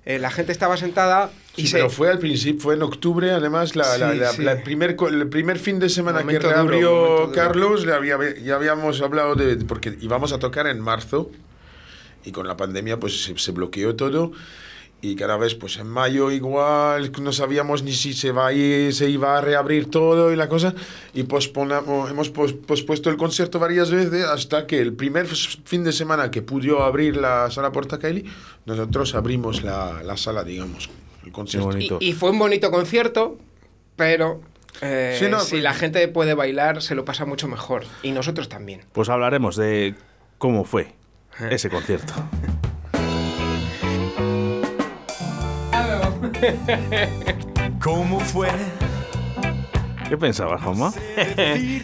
eh, la gente estaba sentada y Sí, se... pero fue al principio, fue en octubre, además, la, la- Sí, la- sí. la primer, el primer fin de semana que Momento reabrió duro. Carlos, le había, ya habíamos hablado de, porque íbamos a tocar en marzo y con la pandemia pues se, se bloqueó todo y cada vez pues en mayo igual no sabíamos ni si se va a ir- se iba a reabrir todo y la cosa y posponamos, hemos pos- pospuesto el concierto varias veces hasta que el primer fin de semana que pudo abrir la sala Portacaeli nosotros abrimos la, la sala digamos el concierto. Y, y fue un bonito concierto, pero eh, Sí, no, si pues- la gente puede bailar, se lo pasa mucho mejor. Y nosotros también. Pues hablaremos de cómo fue ese concierto. ¿Cómo fue? ¿Qué pensabas, Juanma?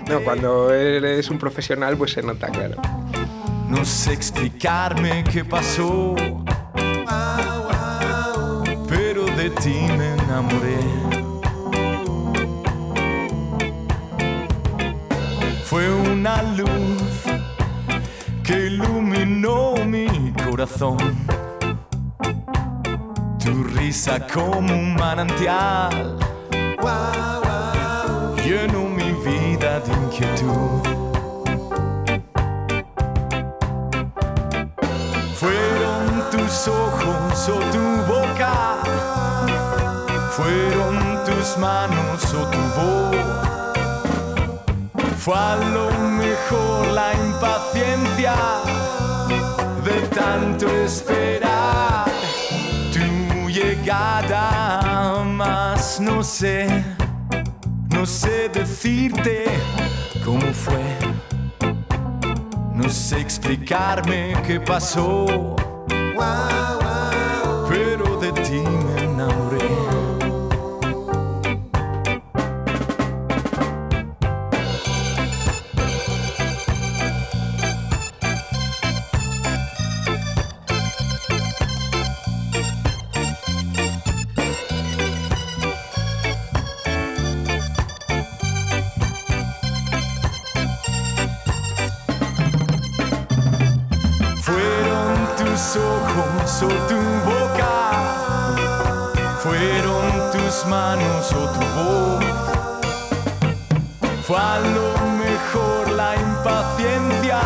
no, cuando eres un profesional, pues se nota, claro. No sé explicarme qué pasó, pero de ti me enamoré. Fue una luz que iluminó mi corazón. Tu risa como un manantial llenó mi vida de inquietud. Fueron tus ojos o tu boca, fueron tus manos o tu voz. Fue a lo mejor la impaciencia de tanto esperar llegada, más no sé, no sé decirte cómo fue. No sé explicarme qué pasó, pero Fue a lo mejor la impaciencia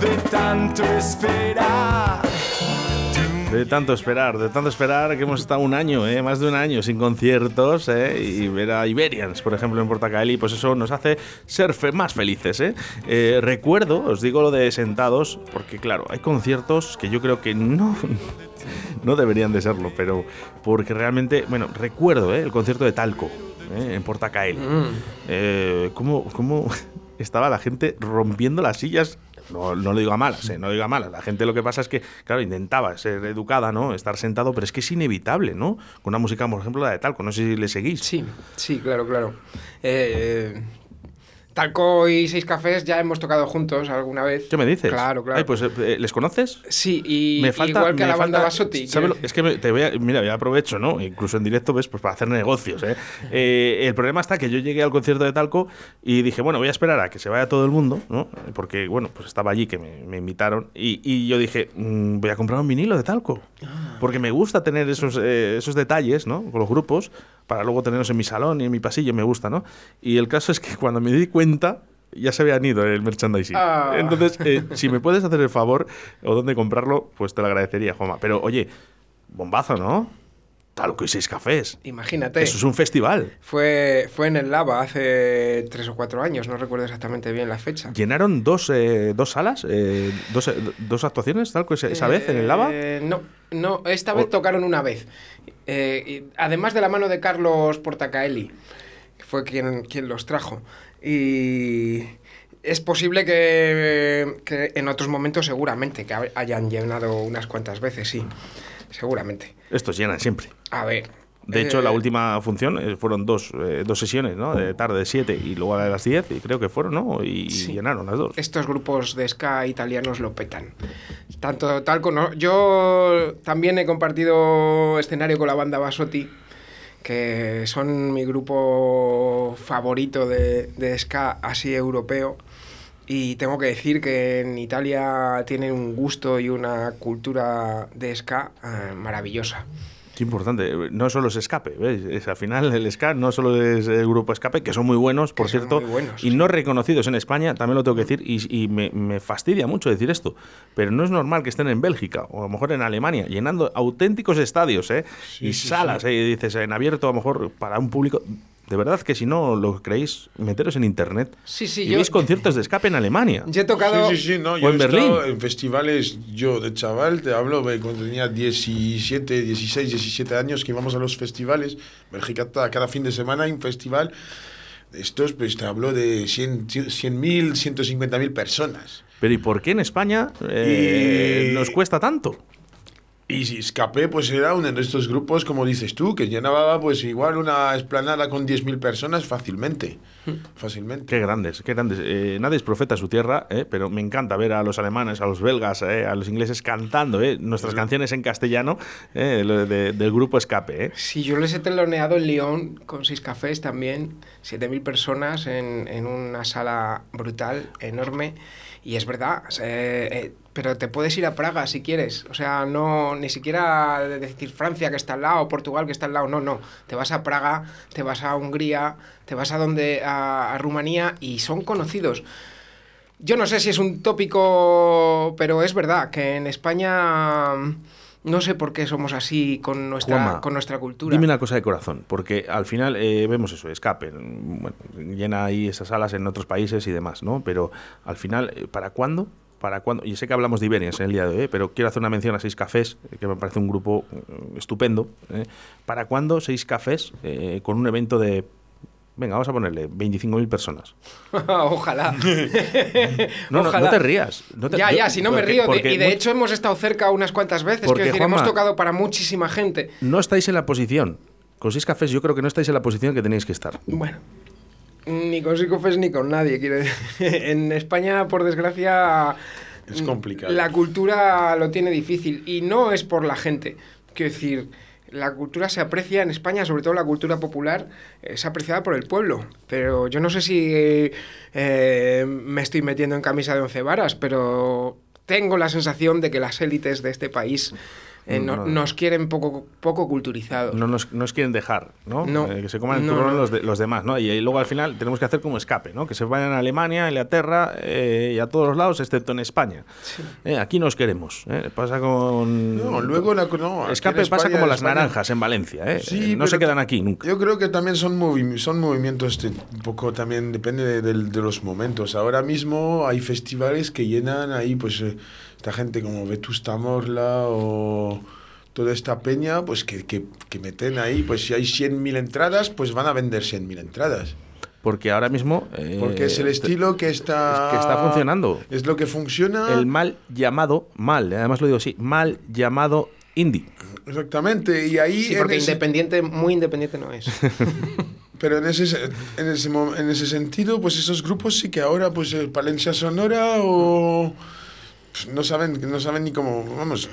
de tanto esperar. De tanto esperar, de tanto esperar que hemos estado un año, ¿eh? más de un año sin conciertos ¿eh? y ver a Iberians, por ejemplo, en Portacaeli, pues eso nos hace ser más felices. Eh, recuerdo, os digo lo de sentados, porque claro, hay conciertos que yo creo que no, no deberían de serlo, pero porque realmente, bueno, recuerdo ¿eh? el concierto de Talco ¿eh? en Portacaeli. Eh, ¿cómo, ¿Cómo estaba la gente rompiendo las sillas? No, no lo digo a malas, ¿eh? no lo digo a malas. La gente lo que pasa es que, claro, intentaba ser educada, ¿no? Estar sentado, pero es que es inevitable, ¿no? Con una música, por ejemplo, la de Talco, no sé si le seguís. Sí, sí, claro, claro. Eh, Talco y Seis Cafés ya hemos tocado juntos alguna vez. ¿Qué me dices? Claro, claro. Ay, pues, eh, ¿les conoces? Sí, y me falta, igual que me la banda Basotti. ¿sabes que- Es que me- te voy a, mira, ya aprovecho, ¿no? Incluso en directo, ¿ves? Pues para hacer negocios, ¿eh? Eh, El problema está que yo llegué al concierto de Talco y dije, bueno, voy a esperar a que se vaya todo el mundo, ¿no? Porque, bueno, pues estaba allí que me, me invitaron y, y yo dije, mm, voy a comprar un vinilo de Talco. Porque me gusta tener esos, eh, esos detalles, ¿no? Con los grupos, para luego tenerlos en mi salón y en mi pasillo, me gusta, ¿no? Y el caso es que cuando me di cuenta, ya se habían ido el merchandising. Ah. Entonces, eh, si me puedes hacer el favor o dónde comprarlo, pues te lo agradecería, Juanma. Pero oye, bombazo, ¿no? Talco y seis cafés. Imagínate. Eso es un festival. Fue, fue en el Lava hace tres o cuatro años, no recuerdo exactamente bien la fecha. ¿Llenaron dos, eh, dos salas? eh, dos, eh, ¿Dos actuaciones, Talco, esa, esa vez en el Lava? Eh, no, no, esta vez tocaron una vez. Eh, y además de la mano de Carlos Portacaeli, que fue quien, quien los trajo. Y es posible que, que en otros momentos seguramente que hayan llenado unas cuantas veces, sí. Seguramente. Estos llenan siempre. A ver. De hecho, eh, la última función eh, fueron dos, eh, dos sesiones, ¿no? De tarde de 7 y luego a las 10, y creo que fueron, ¿no? Y llenaron las dos. estos grupos de ska italianos lo petan. Tanto tal como yo también he compartido escenario con la banda Basotti, que son mi grupo favorito de, de ska así europeo. Y tengo que decir que en Italia tienen un gusto y una cultura de ska eh, maravillosa. Qué importante. No solo es escape, ¿ves? Es, al final el ska no solo es el grupo escape, que son muy buenos, por son cierto, muy buenos, y no reconocidos en España, también lo tengo que decir, y, y me, me fastidia mucho decir esto, pero no es normal que estén en Bélgica o a lo mejor en Alemania, llenando auténticos estadios ¿eh? y sí, salas, ¿eh? y dices, en abierto a lo mejor para un público De verdad que si no lo creéis, meteros en internet. Sí, sí, y yo- veis conciertos de escape en Alemania. Yo he tocado... Sí, sí, sí, no, O yo en he Berlín. en festivales, yo de chaval, te hablo, cuando tenía 17, 16, 17 años, que íbamos a los festivales, Bélgica cada, fin de semana hay un festival, estos, pues te hablo de 100 100.000, 150.000 personas. Pero ¿y por qué en España eh, Y- nos cuesta tanto? Y si Escape, pues era uno de estos grupos, como dices tú, que llenaba pues igual una esplanada con 10.000 personas fácilmente. Fácilmente. Qué grandes, qué grandes. Eh, nadie es profeta en su tierra, eh, pero me encanta ver a los alemanes, a los belgas, eh, a los ingleses cantando eh, nuestras canciones en castellano eh, de- del grupo Escape. eh. Sí, yo les he teloneado en Lyon con seis cafés también, 7.000 personas en, en una sala brutal, enorme. Y es verdad, eh, eh, pero te puedes ir a Praga si quieres. O sea, no ni siquiera de decir Francia que está al lado, Portugal que está al lado. No, no. Te vas a Praga, te vas a Hungría, te vas a donde a, a Rumanía y son conocidos. Yo no sé si es un tópico, pero es verdad que en España no sé por qué somos así con nuestra, con nuestra cultura. Dime una cosa de corazón, porque al final eh, vemos eso, Escape, bueno, llena ahí esas salas en otros países y demás, ¿no? Pero al final, eh, ¿para cuándo? ¿Para cuándo? Y sé que hablamos de Iberians en el día de hoy, ¿eh? pero quiero hacer una mención a Seis Cafés, eh, que me parece un grupo estupendo. ¿eh? ¿Para cuándo Seis Cafés con un evento de, venga, vamos a ponerle 25.000 personas? Ojalá. No, no, Ojalá. no te rías. no te- ya, yo- ya, si no me porque- río. de- y de hecho hemos estado cerca unas cuantas veces. Porque, Quiero decir, hemos tocado para muchísima gente. No estáis en la posición. Con Seis Cafés yo creo que no estáis en la posición que tenéis que estar. Bueno, ni con Psicofes ni con nadie. Quiero decir. en España, por desgracia, Es complicado. la cultura lo tiene difícil. Y no es por la gente. Quiero decir, la cultura se aprecia en España, sobre todo la cultura popular, es apreciada por el pueblo. Pero yo no sé si eh, eh, me estoy metiendo en camisa de once varas, pero tengo la sensación de que las élites de este país eh, no- No. nos quieren poco, poco culturizados. No nos, nos quieren dejar, ¿no? No. Eh, que se coman el No, turrón no. Los, de- los demás, ¿no? Y, luego al final tenemos que hacer como escape, ¿no? Que se vayan a Alemania, a Inglaterra eh, y a todos los lados, excepto en España. Eh, aquí nos queremos. ¿eh? Pasa con... No, luego la- escape en pasa España- como las España- naranjas en Valencia, ¿eh? Sí, Eh, no se quedan aquí nunca. Yo creo que también son, movi- son movimientos, de- un poco también depende de, de los momentos. Ahora mismo hay festivales que llenan ahí, pues, eh, esta gente como Vetusta Morla o toda esta peña, pues que, que, que meten ahí, pues si hay 100.000 entradas, pues van a vender 100.000 entradas. Porque ahora mismo... eh, Porque es el estilo que está... que está funcionando. Es lo que funciona. El mal llamado, mal, eh, además lo digo así, mal llamado indie. Exactamente, y ahí... Sí, porque ese- independiente, muy independiente no es. Pero en ese, se- en, ese, en ese sentido, pues esos grupos sí que ahora, pues eh, Palencia Sonora o... pues, no saben, no saben ni cómo, vamos...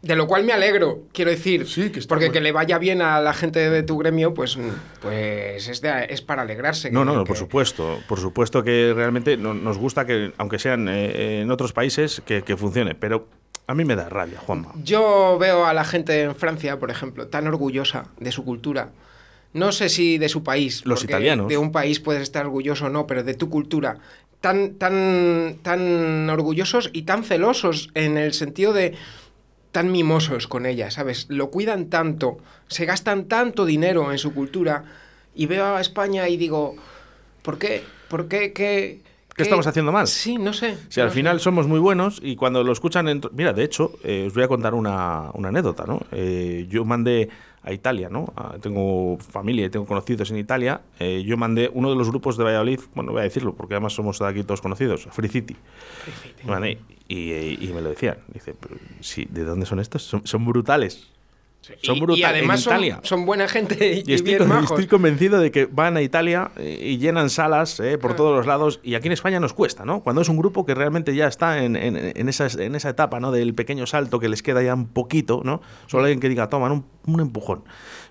De lo cual me alegro, quiero decir. porque muy- que le vaya bien a la gente de tu gremio, pues, pues es, de- es para alegrarse. No, que- no, no, que- por supuesto. Por supuesto que realmente no- nos gusta que, aunque sean eh, en otros países, que, que funcione. Pero a mí me da rabia, Juanma. Yo veo a la gente en Francia, por ejemplo, tan orgullosa de su cultura. No sé si de su país. Los porque italianos. De un país puedes estar orgulloso o no, pero de tu cultura. Tan, tan, tan orgullosos y tan celosos en el sentido de tan mimosos con ella, ¿sabes? Lo cuidan tanto, se gastan tanto dinero en su cultura y veo a España y digo, ¿por qué? ¿Por qué? ¿Qué, ¿Qué estamos haciendo mal? Sí, no sé. Si al final somos muy buenos y cuando lo escuchan... Mira, de hecho, eh, os voy a contar una, una anécdota, ¿no? Eh, yo mandé a Italia, ¿no? Ah, tengo familia y tengo conocidos en Italia. eh, yo mandé uno de los grupos de Valladolid, bueno, voy a decirlo porque además somos aquí todos conocidos, Free City. Mandé, y, y- y me lo decían. Dice, "Pero sí, ¿de dónde son estos? Son, son brutales. Son Y- brutales. y además en son, Italia. son buena gente y, Y estoy, bien con- majos. estoy convencido de que van a Italia eh, y llenan salas eh, por Ah. todos los lados. Y aquí en España nos cuesta, ¿no? Cuando es un grupo que realmente ya está en, en- en esa, en esa etapa, ¿no? Del pequeño salto que les queda ya un poquito, ¿no? Solo alguien que diga, toma, un, un empujón.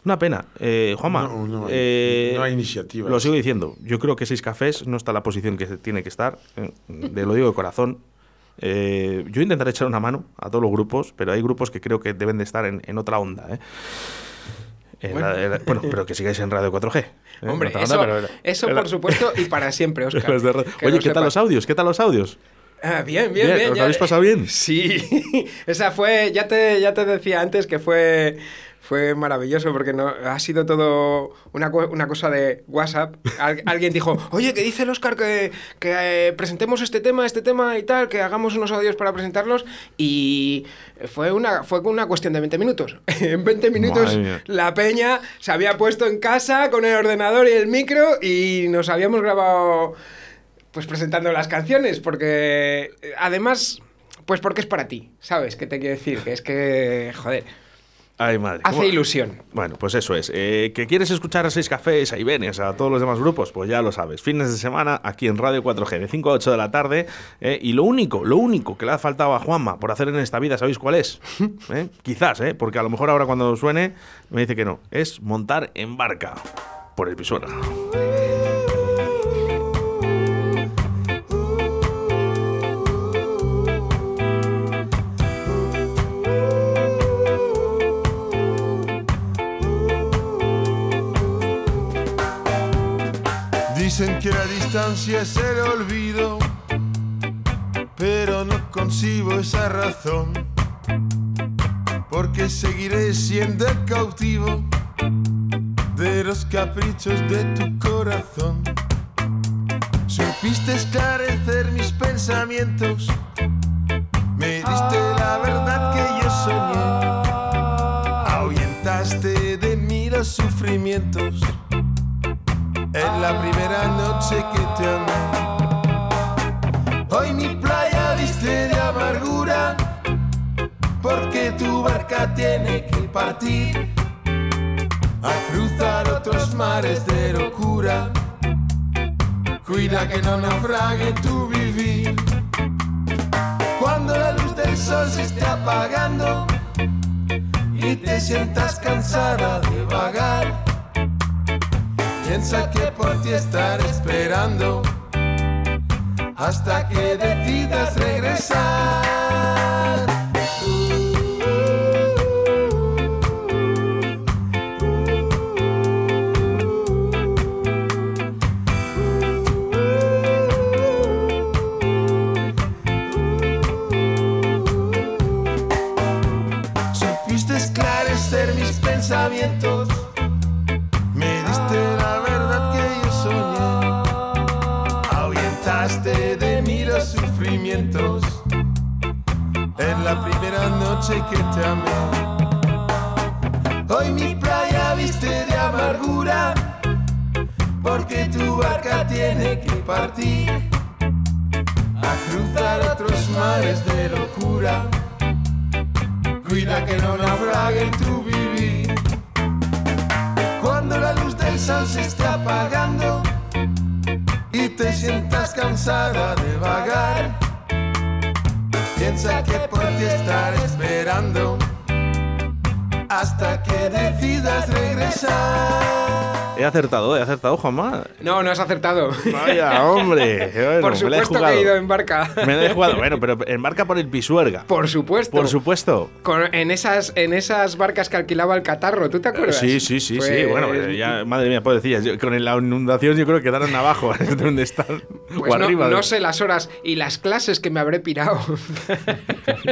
Una pena. Eh, Juanma, No, no hay- eh, no hay iniciativas. Lo sigo diciendo. Yo creo que Seis Cafés no está en la posición que tiene que estar. eh, de lo digo de corazón. Eh, yo intentaré echar una mano a todos los grupos, pero hay grupos que creo que deben de estar en, en otra onda. ¿eh? En Bueno. la- en la- bueno, pero que sigáis en Radio 4G. ¿eh? Hombre, En eso, onda, pero- eso por supuesto y para siempre, Oscar. Oye, lo ¿qué tal los audios? ¿Qué tal los audios? Ah, bien, bien, Bien, bien. ¿os ya- habéis pasado bien? Sí, esa fue, ya te, ya te decía antes que fue, fue maravilloso porque no, ha sido todo una, una cosa de WhatsApp. Al- alguien dijo, oye, que dice el Oscar que, que eh, presentemos este tema, este tema y tal, que hagamos unos audios para presentarlos y fue una, fue una cuestión de 20 minutos. en 20 minutos la peña se había puesto en casa con el ordenador y el micro y nos habíamos grabado pues presentando las canciones, porque eh, además, pues porque es para ti, ¿sabes? ¿Qué te quiero decir? Que es que, joder, Ay, madre. hace ¿Cómo- ilusión. Bueno, pues eso es. Eh, ¿Que quieres escuchar a Seis Cafés, a Ibenes, a todos los demás grupos? Pues ya lo sabes. Fines de semana aquí en Radio 4G, de 5 a 8 de la tarde. eh, y lo único, lo único que le ha faltado a Juanma por hacer en esta vida, ¿sabéis cuál es? ¿Eh? Quizás, ¿eh? Porque a lo mejor ahora cuando suene me dice que no. Es montar en barca por el Pisuerga. Dicen que la distancia es el olvido, pero no concibo esa razón, porque seguiré siendo el cautivo de los caprichos de tu corazón. Supiste esclarecer mis pensamientos, me diste la verdad que yo soñé, ahuyentaste de mí los sufrimientos en la primera noche que te amé. Hoy mi playa viste de amargura, porque tu barca tiene que partir a cruzar otros mares de locura. Cuida que no naufrague tu vivir. Cuando la luz del sol se esté apagando y te sientas cansada de vagar. Piensa que por ti estaré esperando hasta que decidas regresar. Noche que te amé. Hoy mi playa viste de amargura. Porque tu barca tiene que partir. A cruzar otros mares de locura. Cuida que no naufrague tu vivir. Cuando la luz del sol se esté apagando y te sientas cansada de vagar, piensa que ti estaré esperando hasta que decidas regresar. He acertado, he acertado, Juanma. No, no has acertado. Vaya, hombre. Bueno, Por me la he supuesto que he ido en barca. Me la he jugado. Bueno, pero embarca por el Pisuerga. Por supuesto. Por supuesto. Con- en, esas, en esas barcas que alquilaba el catarro, ¿tú te acuerdas? Sí, sí, sí, sí. Bueno, ya, madre mía, pues decías, yo- con la inundación yo creo que quedaron abajo, donde están. Pues o no, arriba. no sé las horas y las clases que me habré pirado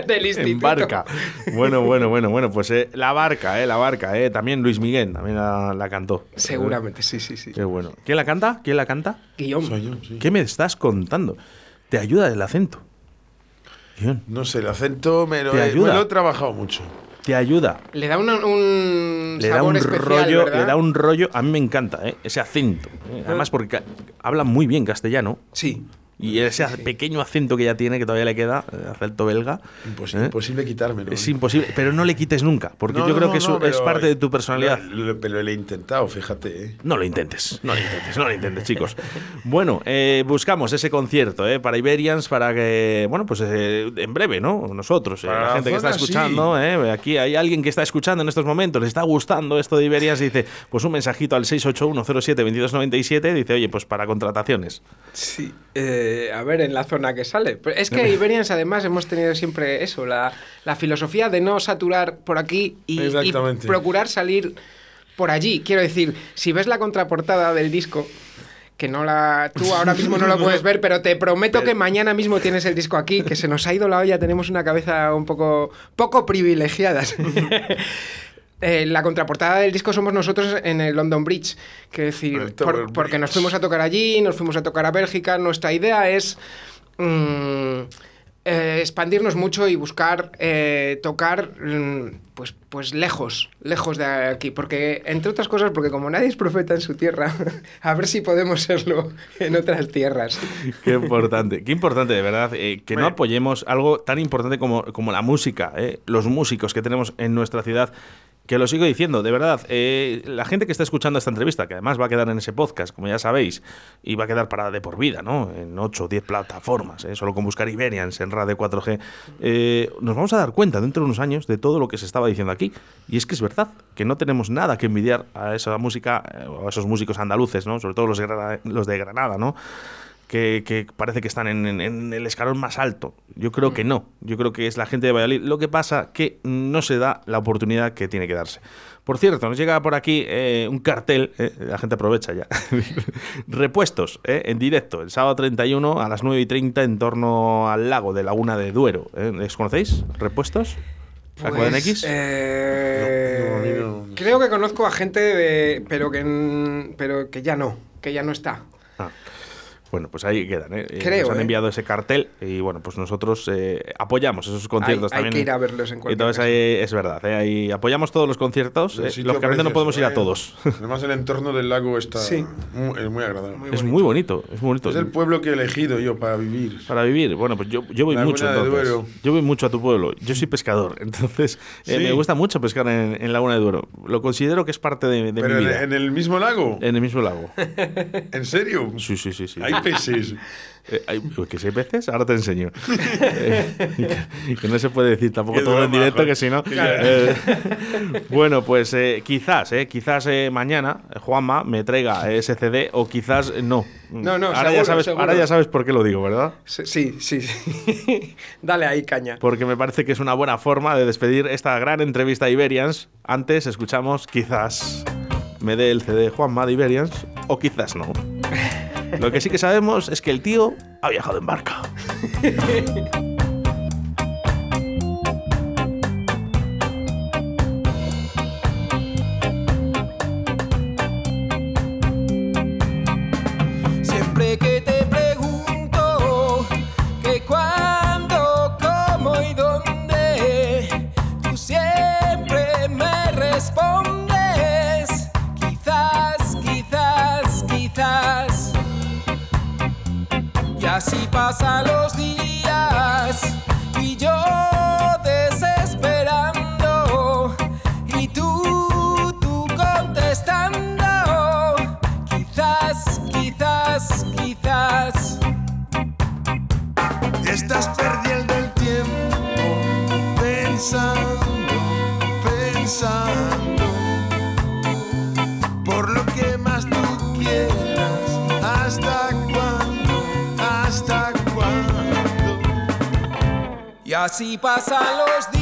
del instituto. En barca. Bueno, bueno, bueno, bueno, pues eh, la barca, eh, la barca, eh. También Luis Miguel, también la, la cantó. Seguramente, sí, sí, sí. Qué bueno. ¿Quién la canta? ¿Quién la canta? Guillaume. Soy yo, sí. ¿Qué me estás contando? Te ayuda el acento. Guión, No sé, el acento me lo, ¿Te he, ayuda? me lo he trabajado mucho. Te ayuda. Le da una- un Le da un especial, rollo, ¿verdad? le da un rollo. A mí me encanta, ¿eh? ese acento. ¿eh? Además, porque habla muy bien castellano. Sí. Y ese pequeño acento que ya tiene, que todavía le queda, eh, acento belga. Imposible, ¿eh? imposible quitármelo. Es imposible, pero no le quites nunca, porque No, yo no, creo no, que eso no, es parte de tu personalidad. Lo, lo- pero lo he intentado, fíjate. ¿eh? No lo intentes, no lo intentes, no lo intentes, chicos. Bueno, eh, buscamos ese concierto eh, para Iberians, para que, bueno, pues eh, en breve, ¿no? Nosotros, eh, la la gente que está escuchando, eh, aquí hay alguien que está escuchando en estos momentos, le está gustando esto de Iberians y dice, pues un mensajito al 681072297, dice, oye, pues para contrataciones. Sí. Eh, a ver, en la zona que sale. Pero es que Iberians, además, hemos tenido siempre eso, la, la filosofía de no saturar por aquí y, procurar salir por allí. Quiero decir, si ves la contraportada del disco, que no la tú ahora mismo no lo puedes ver, pero te prometo que mañana mismo tienes el disco aquí, que se nos ha ido la olla, tenemos una cabeza un poco poco privilegiadas. Eh, la contraportada del disco somos nosotros en el London Bridge, que decir, por- porque nos Bridge. fuimos a tocar allí, nos fuimos a tocar a Bélgica. Nuestra idea es mm, eh, expandirnos mucho y buscar eh, tocar mm, pues, pues lejos, lejos de aquí. Porque, entre otras cosas, porque como nadie es profeta en su tierra, a ver si podemos serlo en otras tierras. Qué importante, qué importante de verdad eh, que no apoyemos algo tan importante como, como la música, eh, los músicos que tenemos en nuestra ciudad. Que lo sigo diciendo, de verdad, eh, la gente que está escuchando esta entrevista, que además va a quedar en ese podcast, como ya sabéis, y va a quedar para de por vida, ¿no? En 8 o 10 plataformas, eh, solo con buscar Iberians en Radio 4G, eh, nos vamos a dar cuenta dentro de unos años de todo lo que se estaba diciendo aquí. Y es que es verdad, que no tenemos nada que envidiar a esa música, eh, a esos músicos andaluces, ¿no? Sobre todo los los de Granada ¿no? Que, que parece que están en, en- en el escalón más alto. Yo creo que no. Yo creo que es la gente de Valladolid. Lo que pasa que no se da la oportunidad que tiene que darse. Por cierto, nos llega por aquí eh, un cartel, eh, la gente aprovecha ya. Repuestos, eh, en directo, el sábado 31 a las 9 y 30 en torno al lago de Laguna de Duero. eh. ¿Les conocéis? ¿Repuestos? ¿La Pues, X? eh, Creo que conozco a gente de, pero que pero que ya no, que ya no está. Bueno, pues ahí quedan. ¿eh? Eh, Creo, Nos han ¿eh? enviado ese cartel y bueno, pues nosotros eh, apoyamos esos conciertos Hay- hay también. que ir a verlos en cualquier Entonces ahí es verdad, ¿eh? ahí apoyamos todos los conciertos. Eh, lógicamente no podemos ir a todos. Además, el entorno del lago está Sí. muy, es muy agradable. es muy bonito, es muy bonito. Es el pueblo que he elegido yo para vivir. Para vivir, bueno, pues yo, yo voy mucho de entonces. Duero. Yo voy mucho a tu pueblo. Yo soy pescador, entonces eh, Sí. me gusta mucho pescar en, en Laguna de Duero. Lo considero que es parte de, de Pero mi en, vida. en el mismo lago. En el mismo lago. ¿En serio? Sí, sí, sí. sí. Hay peces. Eh, hay- ¿Que si hay peces? Ahora te enseño. Eh, que, que no se puede decir tampoco todo en directo, que si no. Eh, bueno, pues eh, quizás, eh, quizás eh, mañana Juanma me traiga ese CD o quizás no. No, no, ahora, seguro, ya sabes, seguro. ahora ya sabes por qué lo digo, ¿verdad? Sí, sí, sí. sí. Dale ahí caña. Porque me parece que es una buena forma de despedir esta gran entrevista a Iberians. Antes escuchamos quizás me dé el CD Juanma de Iberians o quizás no. Lo que sí que sabemos es que el tío ha viajado en barca. así pasan los días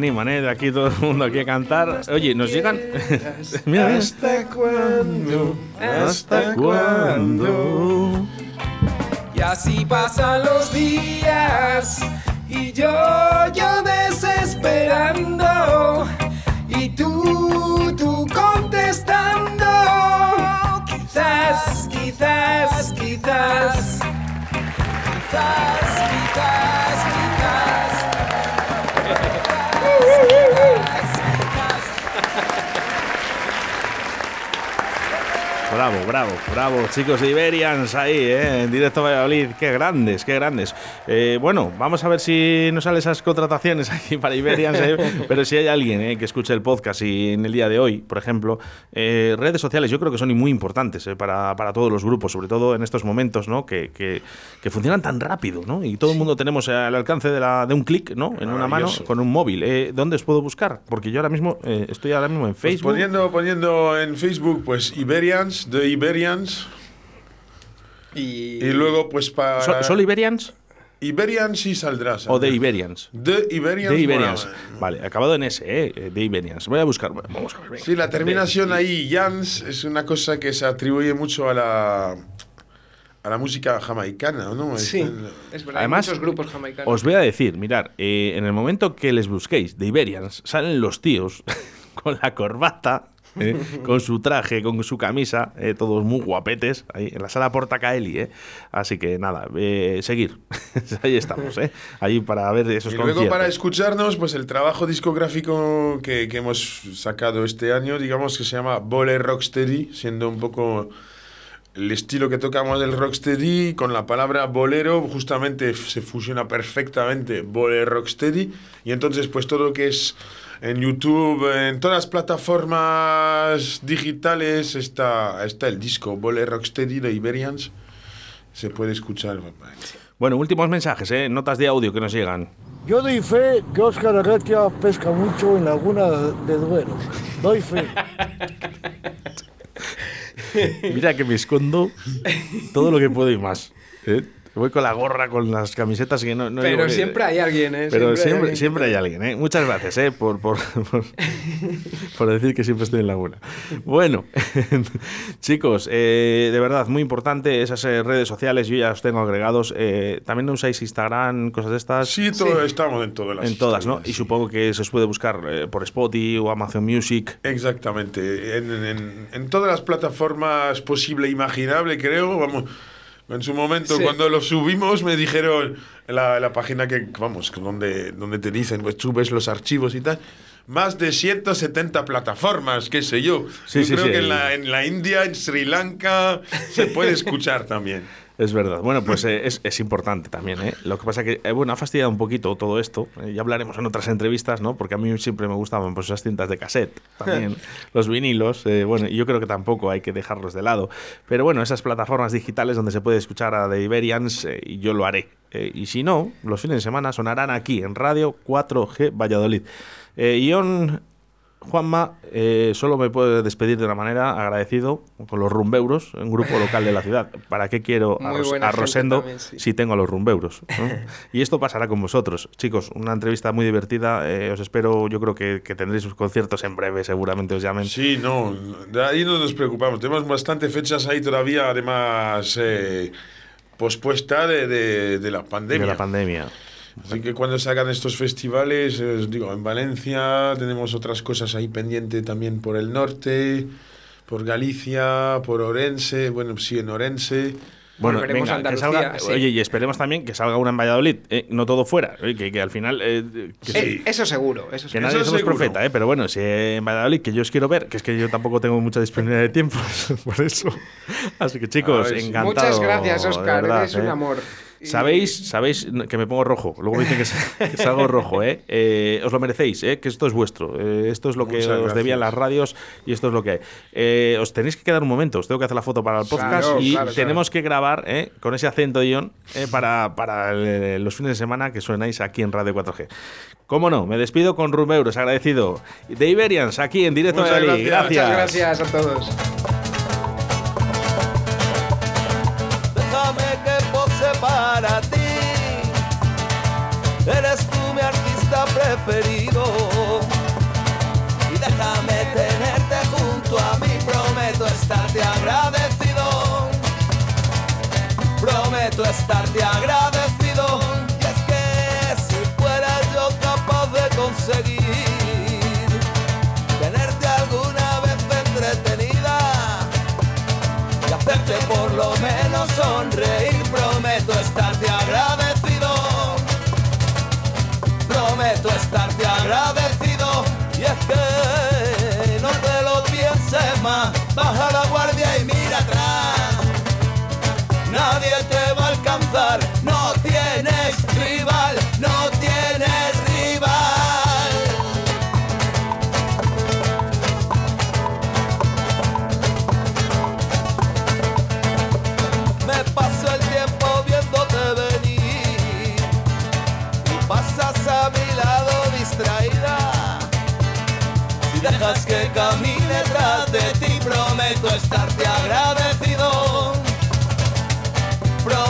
animan, ¿eh? De aquí todo el mundo aquí a cantar. Oye, nos llegan. Mira, ¿Hasta cuándo? ¿Hasta cuándo? Y así pasan Bravo, bravo, bravo, chicos Iberians ahí, ¿eh? en directo a Valladolid. Qué grandes, qué grandes. Eh, bueno, vamos a ver si nos salen esas contrataciones aquí para Iberians. ¿eh? Pero si hay alguien ¿eh? que escuche el podcast y en el día de hoy, por ejemplo, eh, redes sociales yo creo que son muy importantes ¿eh? para, para todos los grupos, sobre todo en estos momentos ¿no? que, que, que funcionan tan rápido ¿no? y todo el mundo tenemos al alcance de, la, de un clic ¿no? en una mano con un móvil. Eh, ¿Dónde os puedo buscar? Porque yo ahora mismo eh, estoy ahora mismo en Pues Facebook. poniendo, poniendo en Facebook, pues Iberians, de Iberians. Y, Y luego, pues para. ¿So- ¿Solo Iberians? Iberians sí saldrá. ¿O de saldrá. Iberians? De Iberians. De Iberians. bueno, Vale, acabado en S, ¿eh? De Iberians. Voy a buscar. Vamos a ver. venga. Sí, la terminación ahí, Jans, es una cosa que se atribuye mucho a la, a la música jamaicana, ¿no? Sí, Este- es verdad. Además, hay muchos grupos jamaicanos. Os voy a decir, mirar, eh, en el momento que les busquéis de Iberians, salen los tíos con la corbata, eh, con su traje, con su camisa, eh, todos muy guapetes, ahí en la sala Portacaeli, ¿eh? Así que nada, eh, seguir. ahí estamos, ¿eh? Ahí para ver esos Y luego conciertos. para escucharnos, pues el trabajo discográfico que, que hemos sacado este año, digamos que se llama Bole Rocksteady, siendo un poco el estilo que tocamos del rocksteady con la palabra bolero justamente se fusiona perfectamente bole rocksteady y entonces pues todo lo que es en YouTube, en todas las plataformas digitales está, está el disco Bole Rocksteady de Iberians. Se puede escuchar. Bueno, últimos mensajes, ¿eh? Notas de audio que nos llegan. Yo doy fe que Óscar Arratia pesca mucho en Laguna de Duero. Doy fe. Mira que me escondo todo lo que puedo y más. ¿eh? Voy con la gorra, con las camisetas que no... no Pero digo siempre hay alguien, ¿eh? Pero Siempre hay siempre, hay alguien, ¿eh? Muchas gracias, ¿eh? Por, por, por, por decir que siempre estoy en Laguna. Bueno, chicos, eh, de verdad, muy importante esas eh, redes sociales, yo ya os tengo agregados. Eh, ¿También usáis Instagram, cosas de estas? Sí, todo, estamos en todas las En todas, ¿no? Y supongo que se os puede buscar eh, por Spotify o Amazon Music. Exactamente. En, en- en todas las plataformas posible e imaginable, creo. Vamos. En su momento, Sí. cuando lo subimos, me dijeron en la, la página que, vamos, donde, donde te dicen, pues subes los archivos y tal. Más de 170 plataformas, qué sé yo. Sí, yo sí, creo que en la, en la India, en Sri Lanka, se puede escuchar también. Es verdad. Bueno, pues eh, es, es importante también. ¿eh? Lo que pasa que, eh, bueno, ha fastidiado un poquito todo esto. Eh, ya hablaremos en otras entrevistas, ¿no? Porque a mí siempre me gustaban pues, esas cintas de cassette, también los vinilos. bueno, y yo creo que tampoco hay que dejarlos de lado. Pero bueno, esas plataformas digitales donde se puede escuchar a The Iberians, y yo lo haré. Y si no, los fines de semana sonarán aquí en Radio 4G Valladolid. Ion Juanma, eh, solo me puedo despedir de una manera agradecido con los rumbeuros, un grupo local de la ciudad. ¿Para qué quiero a, Ros- Rosendo también, sí. si tengo a los rumbeuros? ¿no? y esto pasará con vosotros. Chicos, una entrevista muy divertida. eh, os espero, yo creo que, que tendréis sus conciertos en breve, seguramente os llamen. Sí, no, de ahí no nos preocupamos. Tenemos bastante fechas ahí todavía, además, eh, pospuesta de, de- de la pandemia. De la pandemia. Así que cuando se hagan estos festivales, eh, os digo, en Valencia tenemos otras cosas ahí pendiente también por el norte, por Galicia, por Orense, bueno, sí, en Orense. Bueno, venga, que salga, sí. oye, y esperemos también que salga una en Valladolid, eh, no todo fuera, eh, que, que al final... eh, que Eh, Eso seguro, eso Que seguro. nadie Eso somos seguro. profeta, ¿eh? pero bueno, si en Valladolid, que yo os quiero ver, que es que yo tampoco tengo mucha disponibilidad de tiempo, por eso. Así que chicos, A ver encantado. Muchas gracias, Oscar. verdad, Eres un ¿eh? amor. Sabéis, sabéis que me pongo rojo. Luego me dicen que, que salgo rojo, ¿eh? Eh, Os lo merecéis, ¿eh? Que esto es vuestro. Eh, esto es lo que Muchas os gracias. debían las radios y esto es lo que hay. Eh, os tenéis que quedar un momento. Os tengo que hacer la foto para el podcast Claro, y claro, tenemos que grabar ¿eh? con ese acento guion eh, para, para el- los fines de semana que suenáis aquí en Radio 4G. ¿Cómo no? Me despido con Rumeuros, agradecido. De Iberians, aquí en directo Muchas de Valladolid. gracias. Muchas gracias a todos. Y déjame tenerte junto a mí, prometo estarte agradecido. Prometo estarte agradecido. Y es que si fuera yo capaz de conseguir tenerte alguna vez entretenida y hacerte por lo menos sonreír, agradecido. Y es que no te lo pienses más, baja la guardia